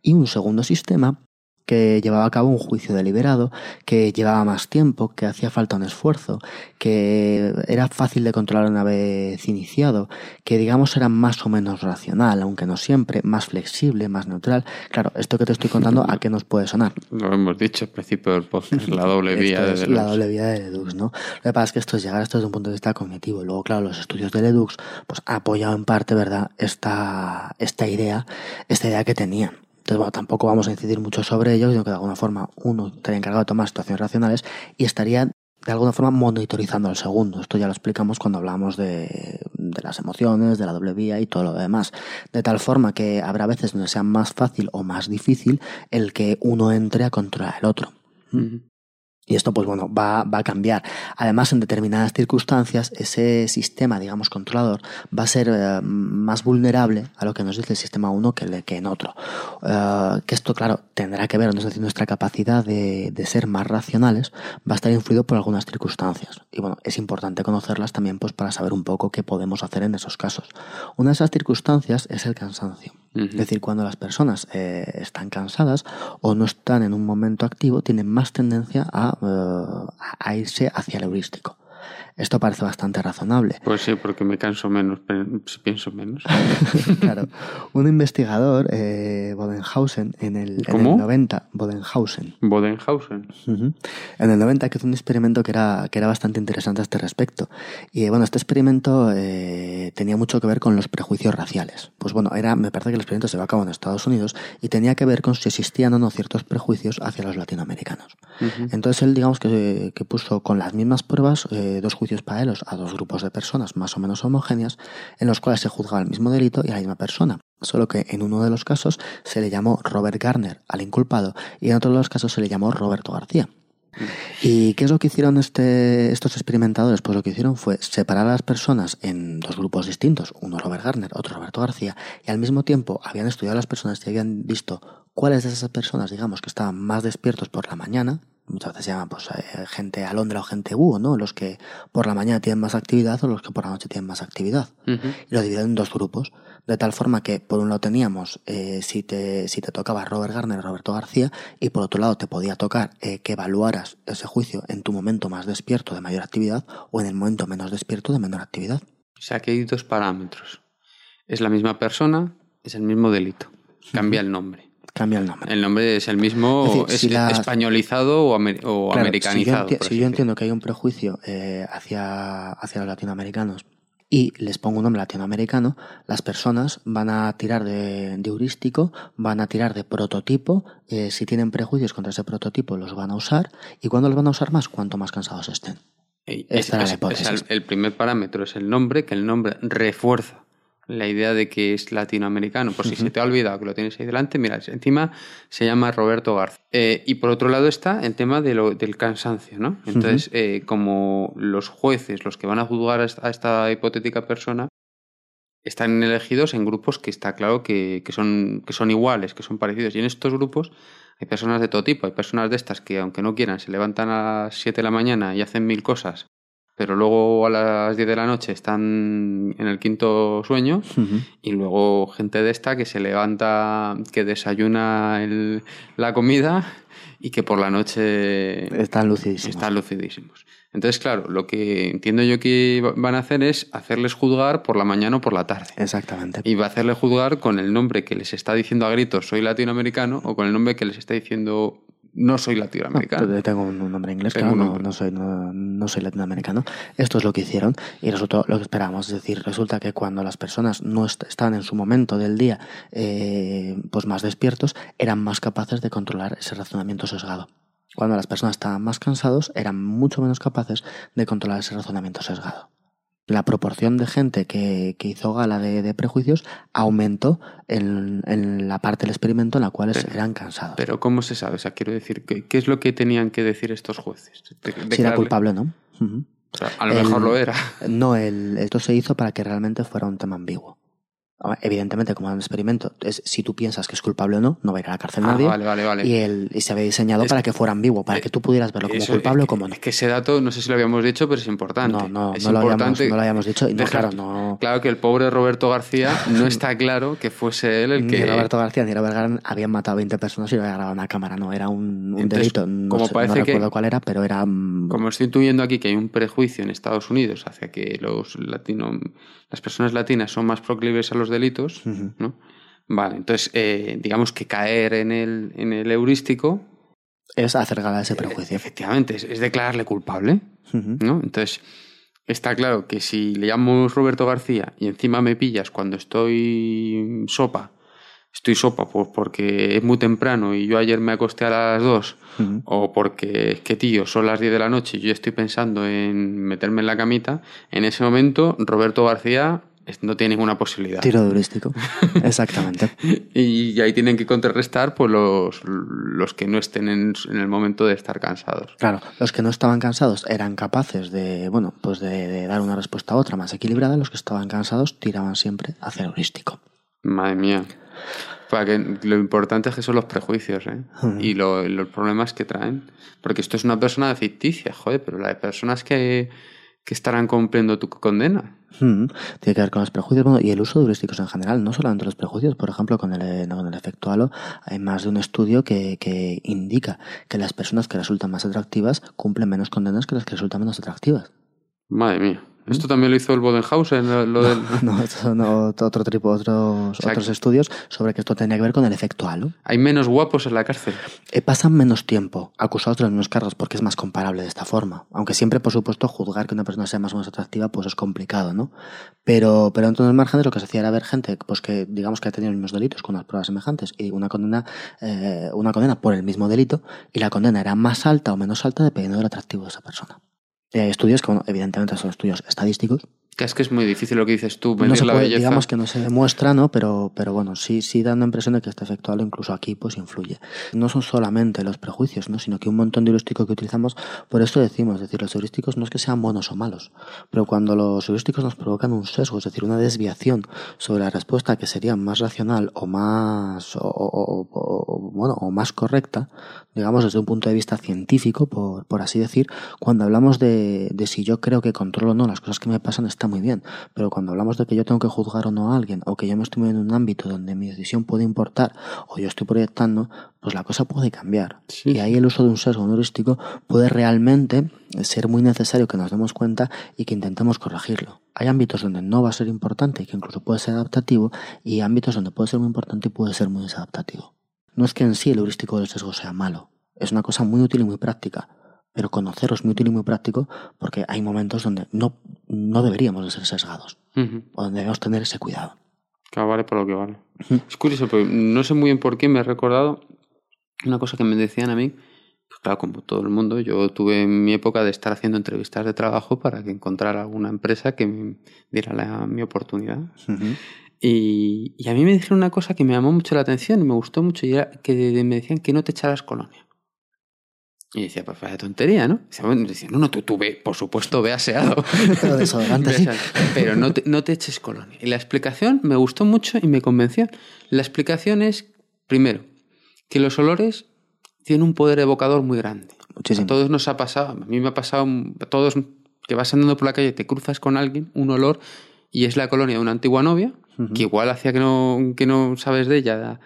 y un segundo sistema que llevaba a cabo un juicio deliberado, que llevaba más tiempo, que hacía falta un esfuerzo, que era fácil de controlar una vez iniciado, que digamos era más o menos racional, aunque no siempre, más flexible, más neutral. Claro, esto que te estoy contando, ¿a qué nos puede sonar? Lo hemos dicho al principio del podcast, la doble vía de Ledux. La doble vía de Ledux, ¿no? Lo que pasa es que esto es llegar a esto desde un punto de vista cognitivo. Luego, claro, los estudios de Ledux, pues ha apoyado en parte, ¿verdad?, esta, esta idea, esta idea que tenían. Tampoco vamos a incidir mucho sobre ello, sino que de alguna forma uno estaría encargado de tomar situaciones racionales y estaría de alguna forma monitorizando al segundo. Esto ya lo explicamos cuando hablamos de, de, las emociones, de la doble vía y todo lo demás. De tal forma que habrá veces donde sea más fácil o más difícil el que uno entre a controlar al otro. -huh. Y esto, pues bueno, va, va, a cambiar. Además, en determinadas circunstancias, ese sistema, digamos, controlador, va a ser eh, más vulnerable a lo que nos dice el sistema 1 que, que, en otro. Uh, que esto, claro, tendrá que ver, es decir, nuestra capacidad de, de, ser más racionales va a estar influido por algunas circunstancias. Y bueno, es importante conocerlas también, pues, para saber un poco qué podemos hacer en esos casos. Una de esas circunstancias es el cansancio. Uh -huh. Es decir, cuando las personas eh, están cansadas o no están en un momento activo, tienen más tendencia a, uh, a irse hacia el heurístico. Esto parece bastante razonable. Pues sí, porque me canso menos, pienso menos. claro. Un investigador, eh, Bodenhausen, en el, en el 90, Bodenhausen. Bodenhausen. Uh -huh, en el 90 que hizo un experimento que era, que era bastante interesante a este respecto. Y bueno, este experimento eh, tenía mucho que ver con los prejuicios raciales. Pues bueno, era, me parece que el experimento se va a cabo en Estados Unidos y tenía que ver con si existían o no ciertos prejuicios hacia los latinoamericanos. Uh -huh. Entonces él, digamos que, que, puso con las mismas pruebas eh, dos juicios paralelos a dos grupos de personas más o menos homogéneas en los cuales se juzgaba el mismo delito y a la misma persona. Solo que en uno de los casos se le llamó Robert Garner al inculpado y en otro de los casos se le llamó Roberto García. ¿Y qué es lo que hicieron este, estos experimentadores? Pues lo que hicieron fue separar a las personas en dos grupos distintos, uno Robert Garner, otro Roberto García, y al mismo tiempo habían estudiado a las personas y habían visto cuáles de esas personas, digamos, que estaban más despiertos por la mañana, muchas veces se llaman pues eh, gente alondra o gente búho, ¿no? Los que por la mañana tienen más actividad o los que por la noche tienen más actividad. Uh -huh. Y lo dividieron en dos grupos, de tal forma que por un lado teníamos eh, si te si te tocaba Robert Garner, Roberto García, y por otro lado te podía tocar eh, que evaluaras ese juicio en tu momento más despierto de mayor actividad o en el momento menos despierto de menor actividad. O sea que hay dos parámetros. Es la misma persona, es el mismo delito. Cambia uh -huh. el nombre cambia el nombre. El nombre es el mismo, es, decir, es si la... españolizado o, amer o claro, americanizado. Si yo, si yo entiendo que hay un prejuicio eh, hacia, hacia los latinoamericanos y les pongo un nombre latinoamericano, las personas van a tirar de, de heurístico, van a tirar de prototipo, eh, si tienen prejuicios contra ese prototipo los van a usar y cuando los van a usar más, cuanto más cansados estén. Esta es, es, es el, el primer parámetro es el nombre, que el nombre refuerza la idea de que es latinoamericano. Por si uh -huh. se te ha olvidado que lo tienes ahí delante, mira, encima se llama Roberto Garza. Eh, y por otro lado está el tema de lo, del cansancio, ¿no? Entonces, uh -huh. eh, como los jueces, los que van a juzgar a esta, a esta, hipotética persona, están elegidos en grupos que está claro que, que, son, que son iguales, que son parecidos. Y en estos grupos hay personas de todo tipo. Hay personas de estas que, aunque no quieran, se levantan a las 7 de la mañana y hacen mil cosas pero luego a las 10 de la noche están en el quinto sueño y luego gente de esta que se levanta, que desayuna el- la comida y que por la noche Están lucidísimos. están lucidísimos. Entonces, claro, lo que entiendo yo que va- van a hacer es hacerles juzgar por la mañana o por la tarde. Exactamente. Y va a hacerle juzgar con el nombre que les está diciendo a gritos soy latinoamericano o con el nombre que les está diciendo no soy latinoamericano. Yo tengo un nombre inglés, Tengo claro, un no, soy, no, no soy latinoamericano. Esto es lo que hicieron y resultó lo que esperábamos. Es decir, resulta que cuando las personas no est- estaban en su momento del día eh, pues más despiertos, eran más capaces de controlar ese razonamiento sesgado. Cuando las personas estaban más cansados, eran mucho menos capaces de controlar ese razonamiento sesgado. La proporción de gente que, que hizo gala de, de prejuicios aumentó en, en la parte del experimento en la cual Pero- eran cansados. Pero ¿cómo se sabe? O sea, quiero decir, ¿qué, qué es lo que tenían que decir estos jueces? De- si era culpable o no. O sea, a lo El- mejor lo era. No, el, esto se hizo para que realmente fuera un tema ambiguo. Evidentemente, como era un experimento, es, si tú piensas que es culpable o no, no va a ir a la cárcel Ah, nadie. vale, vale, vale. Y, el, y se había diseñado Es- para que fuera ambiguo, para eh, que tú pudieras verlo como Eso, culpable es o que- como no. Es que ese dato, no sé si lo habíamos dicho, pero es importante. No, no, es no lo, habíamos, importante no lo habíamos dicho. Y no, claro, no. Claro que el pobre Roberto García no está claro que fuese él el Ni que... Roberto García ni Robert Garán habían matado a 20 personas y lo habían grabado en una cámara. No, era un, un Entonces, delito. No, como sé- parece no que- recuerdo cuál era, pero era. mm, Como estoy intuyendo aquí que hay un prejuicio en Estados Unidos hacia que los latino, las personas latinas son más proclives a los delitos. ¿no? Vale, entonces eh, digamos que caer en el, en el heurístico, Es hacer gala de ese eh, prejuicio. efectivamente, es, es declararle culpable. ¿no? Entonces está claro que si le llamo Roberto García y encima me pillas cuando estoy sopa, estoy sopa pues porque es muy temprano y yo ayer me acosté a las 2 Ujú. o porque es que tío, son las 10 de la noche y yo estoy pensando en meterme en la camita, en ese momento Roberto García no tiene ninguna posibilidad. Tiro de heurístico. Exactamente. Y ahí tienen que contrarrestar pues, los, los que no estén en, en el momento de estar cansados. Claro, los que no estaban cansados eran capaces de, bueno, pues de, de dar una respuesta a otra más equilibrada, los que estaban cansados tiraban siempre hacia el heurístico. Madre mía. Para que lo importante es que son los prejuicios ¿eh? Ujú. y lo- los problemas que traen. Porque esto es una persona ficticia, joder, pero la de personas que, que estarán cumpliendo tu condena. Mm, Tiene que ver con los prejuicios y el uso de heurísticos en general, no solamente los prejuicios. Por ejemplo, con el, eh, con el efecto halo, hay más de un estudio que, que indica que las personas que resultan más atractivas cumplen menos condenas que las que resultan menos atractivas. Madre mía. Esto también lo hizo el Bodenhausen, lo, del... No, estos son ot- otro tipo, otros, sea, otros estudios sobre que esto tenía que ver con el efecto halo. Hay menos guapos en la cárcel. Eh, pasan menos tiempo acusados de los mismos cargos porque es más comparable de esta forma. Aunque siempre, por supuesto, juzgar que una persona sea más o menos atractiva, pues es complicado, ¿no? Pero, pero dentro del margen lo que se hacía era ver gente, pues que digamos que ha tenido los mismos delitos con unas pruebas semejantes y una condena, eh, una condena por el mismo delito y la condena era más alta o menos alta dependiendo del atractivo de esa persona. Hay estudios que, bueno, evidentemente son estudios estadísticos, Que es que es muy difícil lo que dices tú, medir no se la puede, belleza. digamos que no se demuestra, ¿no? Pero, pero bueno, sí, sí dando la impresión de que este efecto halo incluso aquí pues influye. No son solamente los prejuicios, ¿no? Sino que un montón de heurísticos que utilizamos, por esto decimos, es decir, los heurísticos no es que sean buenos o malos, pero cuando los heurísticos nos provocan un sesgo, es decir, una desviación sobre la respuesta que sería más racional o más, o, o- o- o- bueno, o más correcta, digamos desde un punto de vista científico, por, por así decir, cuando hablamos de, de si yo creo que controlo o no las cosas que me pasan está muy bien, pero cuando hablamos de que yo tengo que juzgar o no a alguien, o que yo me estoy moviendo en un ámbito donde mi decisión puede importar, o yo estoy proyectando, pues la cosa puede cambiar. Sí, y ahí el uso de un sesgo heurístico puede realmente ser muy necesario que nos demos cuenta y que intentemos corregirlo. Hay ámbitos donde no va a ser importante y que incluso puede ser adaptativo, y ámbitos donde puede ser muy importante y puede ser muy desadaptativo. No es que en sí el heurístico del sesgo sea malo, es una cosa muy útil y muy práctica, pero conocerlo es muy útil y muy práctico porque hay momentos donde no, no deberíamos de ser sesgados, Ujú. o donde debemos tener ese cuidado. Que vale por lo que vale. Es curioso, porque no sé muy bien por qué me he recordado una cosa que me decían a mí. Pues claro, como todo el mundo, yo tuve mi época de estar haciendo entrevistas de trabajo para que encontrara alguna empresa que me diera la- mi oportunidad. Y, y a mí me dijeron una cosa que me llamó mucho la atención y me gustó mucho, y era que me decían que no te echaras colonia. Y decía, pues vaya tontería, ¿no? Bueno, decía, no, no, tú, tú ve, por supuesto, ve aseado. Pero desodorante sí. Pero no te, no te eches colonia. Y la explicación me gustó mucho y me convenció. La explicación es, primero, que los olores tienen un poder evocador muy grande. Muchísimo. A todos nos ha pasado, a mí me ha pasado, a todos que vas andando por la calle, te cruzas con alguien, un olor, y es la colonia de una antigua novia, que igual hacía que no, que no sabes de ella,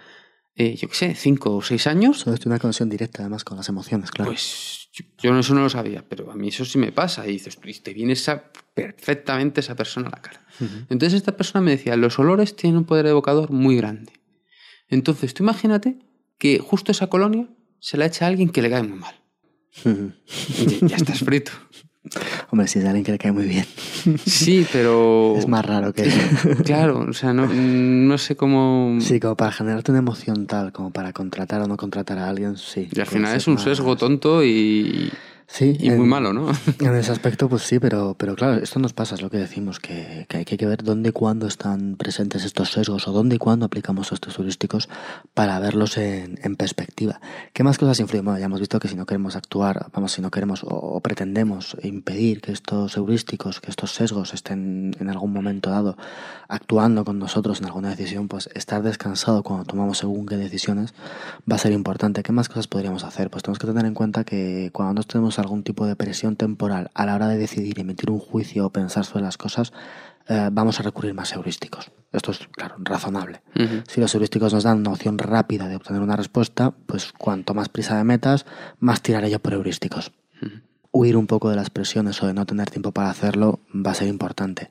eh, yo qué sé, cinco o seis años. Eso es una conexión directa además con las emociones, claro. Pues yo, eso no lo sabía, pero a mí eso sí me pasa. Y dices, "Uy, te viene esa, perfectamente esa persona a la cara. Entonces esta persona me decía, los olores tienen un poder evocador muy grande. Entonces tú imagínate que justo esa colonia se la echa a alguien que le cae muy mal. Y ya estás frito. Hombre, si es alguien que le cae muy bien. Sí, pero... Es más raro que... Claro, o sea, no, no sé cómo... Sí, como para generarte una emoción tal, como para contratar o no contratar a alguien, sí. Y al final es un sesgo tonto y, Sí, y muy malo, ¿no? En ese aspecto, pues sí, pero, pero claro, esto nos pasa, es lo que decimos, que, que hay que ver dónde y cuándo están presentes estos sesgos o dónde y cuándo aplicamos estos heurísticos para verlos en, en perspectiva. ¿Qué más cosas influyen? Bueno, ya hemos visto que si no queremos actuar, vamos, si no queremos o, o pretendemos impedir que estos heurísticos, que estos sesgos estén en algún momento dado actuando con nosotros en alguna decisión, pues estar descansado cuando tomamos según qué decisiones va a ser importante. ¿Qué más cosas podríamos hacer? Pues tenemos que tener en cuenta que cuando nos tenemos algún tipo de presión temporal a la hora de decidir, emitir un juicio o pensar sobre las cosas, eh, vamos a recurrir más a heurísticos. Esto es, claro, razonable. Si los heurísticos nos dan una opción rápida de obtener una respuesta, pues cuanto más prisa de metas, más tiraré yo por heurísticos. Huir un poco de las presiones o de no tener tiempo para hacerlo va a ser importante.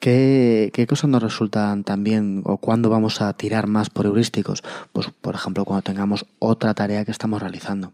¿Qué, qué cosas nos resultan también o cuándo vamos a tirar más por heurísticos? Pues, por ejemplo, cuando tengamos otra tarea que estamos realizando.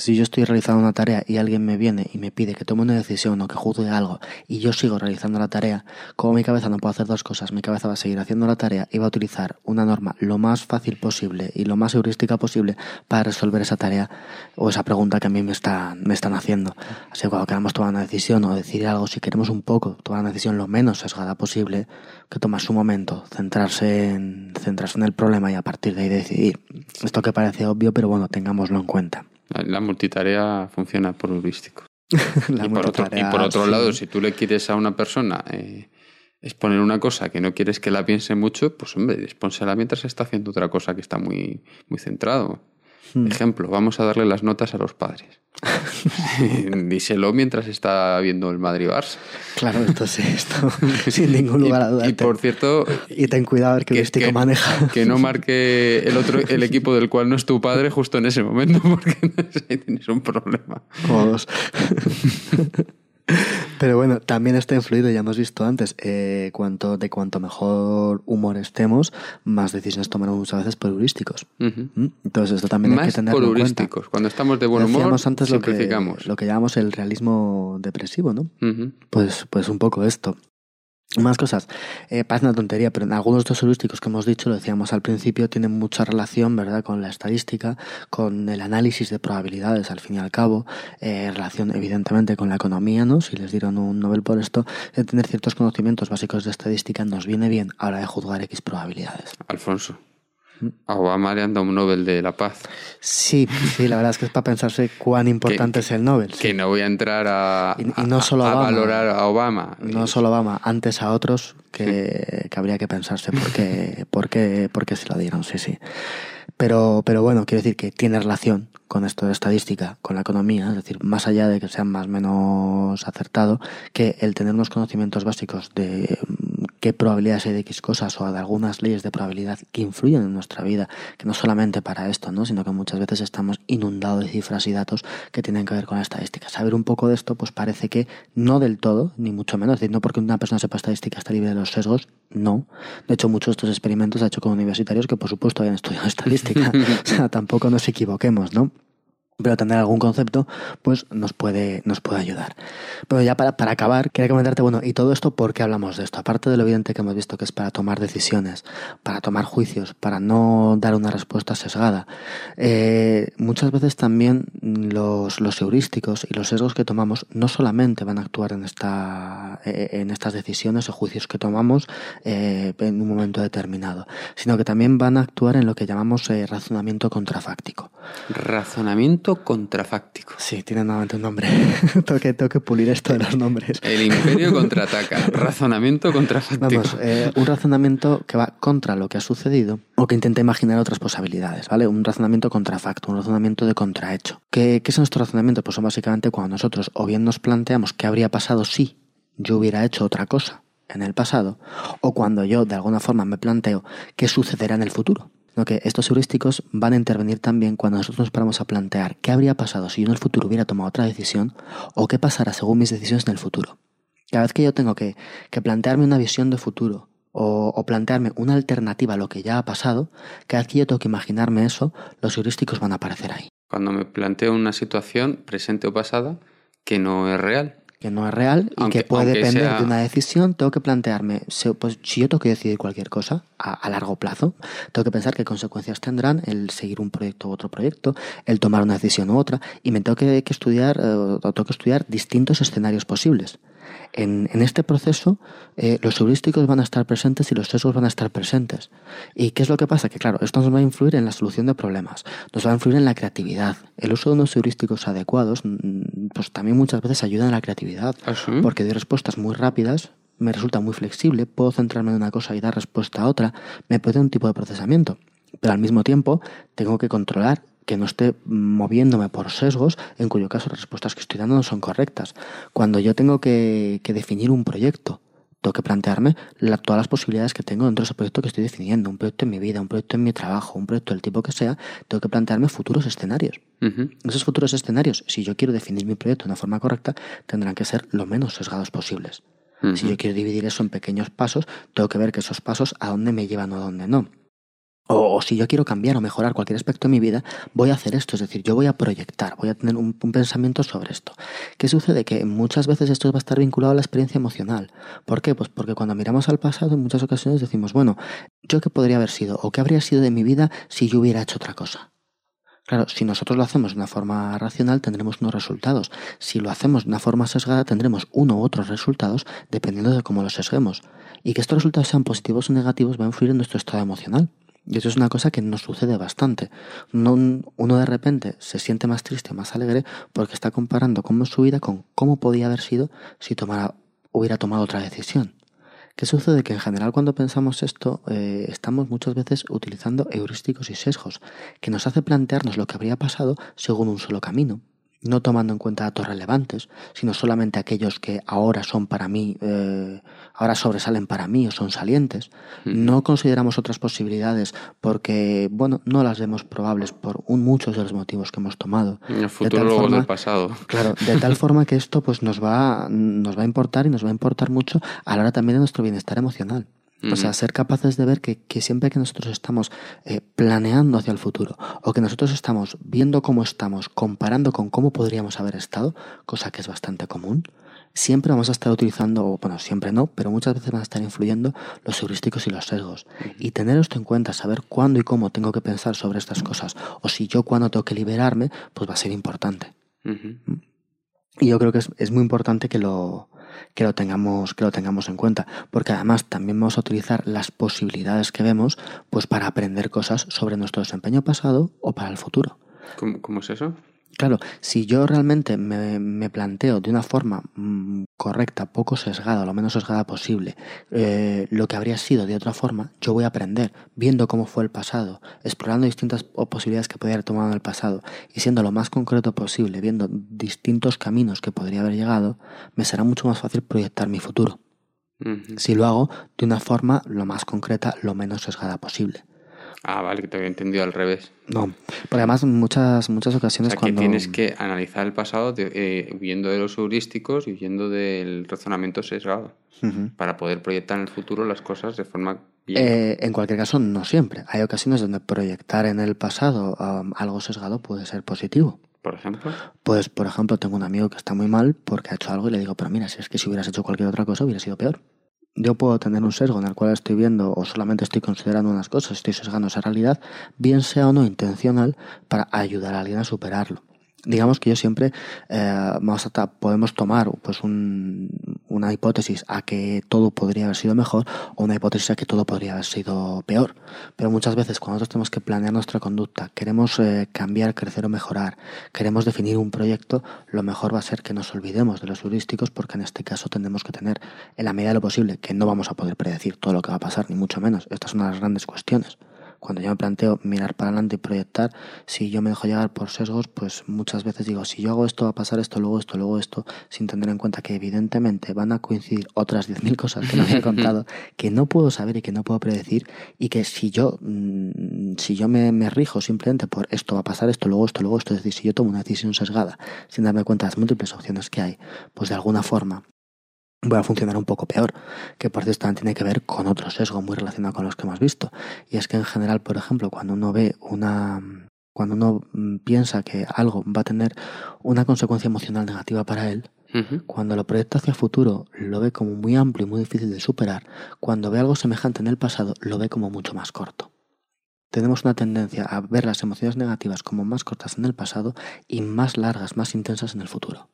Si yo estoy realizando una tarea y alguien me viene y me pide que tome una decisión o que juzgue algo y yo sigo realizando la tarea, como mi cabeza no puede hacer dos cosas, mi cabeza va a seguir haciendo la tarea y va a utilizar una norma lo más fácil posible y lo más heurística posible para resolver esa tarea o esa pregunta que a mí me están, me están haciendo. Así que cuando queramos tomar una decisión o decidir algo, si queremos un poco tomar una decisión lo menos sesgada posible, que tomarse un momento, centrarse en, centrarse en el problema y a partir de ahí decidir. Esto que parece obvio, pero bueno, tengámoslo en cuenta. La, la multitarea funciona por heurístico. Y, por otro, y multitarea, por otro sí. lado, si tú le quieres a una persona eh, exponer una cosa que no quieres que la piense mucho, pues hombre, expónsela mientras está haciendo otra cosa que está muy, muy centrado. Hmm. Ejemplo, vamos a darle las notas a los padres. Díselo mientras está viendo el Madrid-Barça. Claro, esto sí, esto sin ningún lugar a dudas. y por cierto, Y ten cuidado a ver qué que, heurístico que- maneja. que no marque el otro el equipo del cual no es tu padre justo en ese momento, porque tienes un problema. Jodos. Pero bueno, también está influido, ya hemos visto antes, eh, cuanto, de cuanto mejor humor estemos, más decisiones tomaremos muchas veces por heurísticos. ¿Mm? Entonces esto también hay que tenerlo por en cuenta. heurísticos. Cuando estamos de buen humor, Decíamos antes lo que, simplificamos. lo que llamamos el realismo depresivo, ¿no? Pues, pues un poco esto. Más cosas. Eh, parece una tontería, pero en algunos de estos heurísticos que hemos dicho, lo decíamos al principio, tienen mucha relación, ¿verdad?, con la estadística, con el análisis de probabilidades, al fin y al cabo, eh, relación, evidentemente, con la economía, ¿no? Si les dieron un Nobel por esto, de tener ciertos conocimientos básicos de estadística nos viene bien a la hora de juzgar X probabilidades. Alfonso. Mm. A Obama le han dado un Nobel de la Paz. Sí, sí, la verdad es que es para pensarse cuán importante es el Nobel. sí. Que no voy a entrar a, Y- y no a- solo a Obama. valorar a Obama. No solo Obama, antes a otros que, que habría que pensarse por qué, por, qué, por qué se lo dieron, sí, sí. Pero, pero bueno, quiero decir que tiene relación con esto de estadística, con la economía, es decir, más allá de que sea más o menos acertado, que el tener unos conocimientos básicos de qué probabilidades hay de X cosas o de algunas leyes de probabilidad que influyen en nuestra vida, que no solamente para esto, ¿no? sino que muchas veces estamos inundados de cifras y datos que tienen que ver con la estadística. Saber un poco de esto, pues parece que no del todo, ni mucho menos, es decir, no porque una persona sepa estadística está libre de los sesgos, no. De hecho, muchos de estos experimentos ha hecho con universitarios que, por supuesto, habían estudiado estadística. o sea, tampoco nos equivoquemos, ¿no? Pero tener algún concepto pues nos puede nos puede ayudar. Pero ya para, para acabar quería comentarte bueno y todo esto por qué hablamos de esto aparte de lo evidente que hemos visto que es para tomar decisiones para tomar juicios para no dar una respuesta sesgada eh, muchas veces también los, los heurísticos y los sesgos que tomamos no solamente van a actuar en esta eh, en estas decisiones o juicios que tomamos eh, en un momento determinado sino que también van a actuar en lo que llamamos razonamiento contrafáctico. Razonamiento Contrafáctico. Sí, tiene nuevamente un nombre. tengo, que, tengo que pulir esto de los nombres. El imperio contraataca. razonamiento contrafáctico. Vamos, eh, un razonamiento que va contra lo que ha sucedido o que intenta imaginar otras posibilidades, ¿vale? Un razonamiento contrafacto, un razonamiento de contrahecho. ¿Qué, qué son estos razonamientos? Pues son básicamente cuando nosotros o bien nos planteamos qué habría pasado si yo hubiera hecho otra cosa en el pasado, o cuando yo de alguna forma me planteo qué sucederá en el futuro. Sino que estos heurísticos van a intervenir también cuando nosotros nos paramos a plantear qué habría pasado si yo en el futuro hubiera tomado otra decisión o qué pasará según mis decisiones en el futuro. Cada vez que yo tengo que, plantearme una visión de futuro o, o, plantearme una alternativa a lo que ya ha pasado, cada vez que yo tengo que imaginarme eso, los heurísticos van a aparecer ahí. Cuando me planteo una situación, presente o pasada, que no es real, que no es real y que puede depender de una decisión, tengo que plantearme, pues si yo tengo que decidir cualquier cosa a, largo plazo, tengo que pensar qué consecuencias tendrán el seguir un proyecto u otro proyecto, el tomar una decisión u otra, y me tengo que, estudiar, eh, tengo que estudiar distintos escenarios posibles. En, este proceso, eh, los heurísticos van a estar presentes y los sesgos van a estar presentes. ¿Y qué es lo que pasa? Que claro, esto nos va a influir en la solución de problemas, nos va a influir en la creatividad. El uso de unos heurísticos adecuados, mm, pues también muchas veces ayuda en la creatividad, ¿Ah, porque doy respuestas muy rápidas, me resulta muy flexible, puedo centrarme en una cosa y dar respuesta a otra, me puede un tipo de procesamiento. Pero al mismo tiempo tengo que controlar que no esté moviéndome por sesgos, en cuyo caso las respuestas que estoy dando no son correctas. Cuando yo tengo que, definir un proyecto, tengo que plantearme todas las posibilidades que tengo dentro de ese proyecto que estoy definiendo, un proyecto en mi vida, un proyecto en mi trabajo, un proyecto del tipo que sea, tengo que plantearme futuros escenarios. Esos futuros escenarios, si yo quiero definir mi proyecto de una forma correcta, tendrán que ser lo menos sesgados posibles. Si yo quiero dividir eso en pequeños pasos, tengo que ver que esos pasos a dónde me llevan o a dónde no. O, si yo quiero cambiar o mejorar cualquier aspecto de mi vida, voy a hacer esto, es decir, yo voy a proyectar, voy a tener un, pensamiento sobre esto. ¿Qué sucede? Que muchas veces esto va a estar vinculado a la experiencia emocional. ¿Por qué? Pues porque cuando miramos al pasado en muchas ocasiones decimos, bueno, ¿yo qué podría haber sido? ¿O qué habría sido de mi vida si yo hubiera hecho otra cosa? Claro, si nosotros lo hacemos de una forma racional tendremos unos resultados. Si lo hacemos de una forma sesgada tendremos uno u otros resultados dependiendo de cómo los sesguemos. Y que estos resultados sean positivos o negativos va a influir en nuestro estado emocional. Y eso es una cosa que nos sucede bastante. uno de repente se siente más triste, más alegre, porque está comparando cómo es su vida con cómo podía haber sido si tomara, hubiera tomado otra decisión. ¿Qué sucede? Que en general cuando pensamos esto eh, estamos muchas veces utilizando heurísticos y sesgos, que nos hace plantearnos lo que habría pasado según un solo camino no tomando en cuenta datos relevantes, sino solamente aquellos que ahora son para mí, eh, ahora sobresalen para mí o son salientes. No consideramos otras posibilidades porque, bueno, no las vemos probables por un, muchos de los motivos que hemos tomado. En el futuro luego del pasado. Claro, de tal forma que esto pues nos va, nos va a importar y nos va a importar mucho a la hora también de nuestro bienestar emocional. O sea, ser capaces de ver que, siempre que nosotros estamos eh, planeando hacia el futuro o que nosotros estamos viendo cómo estamos, comparando con cómo podríamos haber estado, cosa que es bastante común, siempre vamos a estar utilizando, bueno, siempre no, pero muchas veces van a estar influyendo los heurísticos y los sesgos. Y tener esto en cuenta, saber cuándo y cómo tengo que pensar sobre estas cosas, o si yo cuándo tengo que liberarme, pues va a ser importante. Y yo creo que es muy importante que lo, que lo tengamos, que lo tengamos en cuenta. Porque además también vamos a utilizar las posibilidades que vemos pues para aprender cosas sobre nuestro desempeño pasado o para el futuro. cómo es eso? Claro, si yo realmente me, planteo de una forma mm, correcta, poco sesgada, lo menos sesgada posible, eh, lo que habría sido de otra forma, yo voy a aprender viendo cómo fue el pasado, explorando distintas posibilidades que podría haber tomado en el pasado y siendo lo más concreto posible, viendo distintos caminos que podría haber llegado, me será mucho más fácil proyectar mi futuro. Si lo hago de una forma lo más concreta, lo menos sesgada posible. Ah, vale, que te había entendido al revés. No, porque además muchas, muchas ocasiones o sea, que tienes que analizar el pasado eh, huyendo de los heurísticos y huyendo del razonamiento sesgado para poder proyectar en el futuro las cosas de forma bien. Eh, en cualquier caso, no siempre. Hay ocasiones donde proyectar en el pasado um, algo sesgado puede ser positivo. ¿Por ejemplo? Pues, por ejemplo, tengo un amigo que está muy mal porque ha hecho algo y le digo, pero mira, si es que si hubieras hecho cualquier otra cosa hubiera sido peor yo puedo tener un sesgo en el cual estoy viendo o solamente estoy considerando unas cosas, estoy sesgando esa realidad, bien sea o no intencional, para ayudar a alguien a superarlo. Digamos que yo siempre eh, podemos tomar pues un, una hipótesis a que todo podría haber sido mejor o una hipótesis a que todo podría haber sido peor. Pero muchas veces cuando nosotros tenemos que planear nuestra conducta, queremos eh, cambiar, crecer o mejorar, queremos definir un proyecto, lo mejor va a ser que nos olvidemos de los heurísticos porque en este caso tendremos que tener en la medida de lo posible que no vamos a poder predecir todo lo que va a pasar, ni mucho menos. Esta es una de las grandes cuestiones cuando yo me planteo mirar para adelante y proyectar, si yo me dejo llevar por sesgos, pues muchas veces digo, si yo hago esto va a pasar esto, luego esto, luego esto, sin tener en cuenta que evidentemente van a coincidir otras 10.000 cosas que no me he contado, que no puedo saber y que no puedo predecir, y que si yo, mm, si yo me, me rijo simplemente por esto va a pasar esto, luego esto, luego esto, es decir, si yo tomo una decisión sesgada, sin darme cuenta de las múltiples opciones que hay, pues de alguna forma voy a funcionar un poco peor, que por cierto también tiene que ver con otro sesgo muy relacionado con los que hemos visto. Y es que en general, por ejemplo, cuando uno ve una cuando uno mm, piensa que algo va a tener una consecuencia emocional negativa para él, cuando lo proyecta hacia el futuro, lo ve como muy amplio y muy difícil de superar. Cuando ve algo semejante en el pasado, lo ve como mucho más corto. Tenemos una tendencia a ver las emociones negativas como más cortas en el pasado y más largas, más intensas en el futuro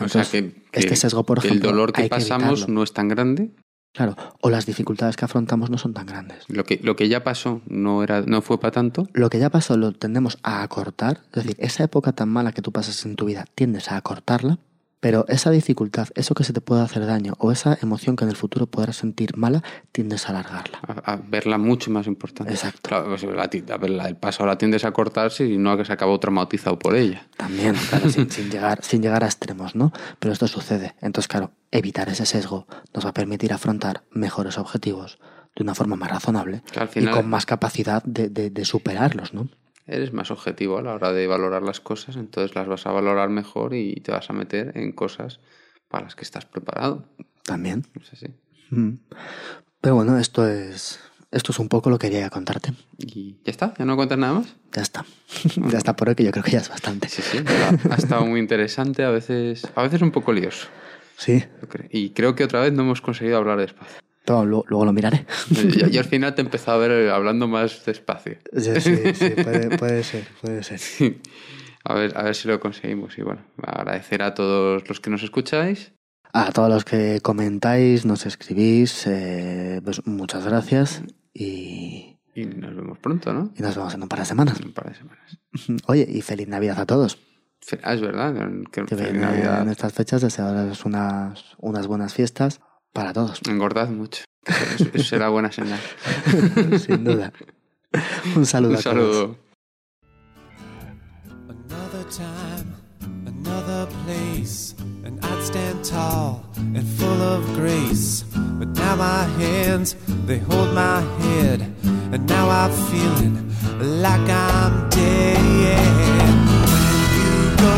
o sea que, este sesgo, por ejemplo, el dolor que pasamos no es tan grande. Claro, o las dificultades que afrontamos no son tan grandes. Lo que, lo que ya pasó no, era, no fue para tanto. Lo que ya pasó lo tendemos a acortar. Es decir, esa época tan mala que tú pasas en tu vida tiendes a acortarla pero esa dificultad, eso que se te puede hacer daño o esa emoción que en el futuro podrás sentir mala, tiendes a alargarla. A, verla mucho más importante. Exacto. Claro, pues la, la, el paso la tiendes a cortarse y no a que se acabó traumatizado por ella. También, claro, sin, llegar, sin llegar a extremos, ¿no? Pero esto sucede. Entonces, claro, evitar ese sesgo nos va a permitir afrontar mejores objetivos de una forma más razonable y con más capacidad de, de, de superarlos, ¿no? Eres más objetivo a la hora de valorar las cosas, entonces las vas a valorar mejor y te vas a meter en cosas para las que estás preparado. También. Así. Mm. Pero bueno, esto es esto es un poco lo que quería contarte. ¿Y ya está? ¿Ya no cuentas nada más? Ya está. ya está por hoy, que yo creo que ya es bastante. Sí, sí. Ha, estado muy interesante, a veces, a veces un poco lioso. Sí. Y creo que otra vez no hemos conseguido hablar despacio luego, lo miraré. Y, al final te he empezado a ver hablando más despacio. Sí, sí, sí puede, ser, puede ser. A ver, a ver si lo conseguimos. Y bueno, agradecer a todos los que nos escucháis. A todos los que comentáis, nos escribís, eh, pues muchas gracias y... Y nos vemos pronto, ¿no? Y nos vemos en un par de semanas. En un par de semanas. Oye, y feliz Navidad a todos. Ah, es verdad. Que, feliz Navidad. En estas fechas desearles unas, unas buenas fiestas para todos. Engordad mucho. Eso será buena señal. Sin duda. Un saludo. Un saludo. Another time, another place, and I'd stand tall and full of grace. But now my hands, they hold my head, and now I'm feeling like I'm dead. When you go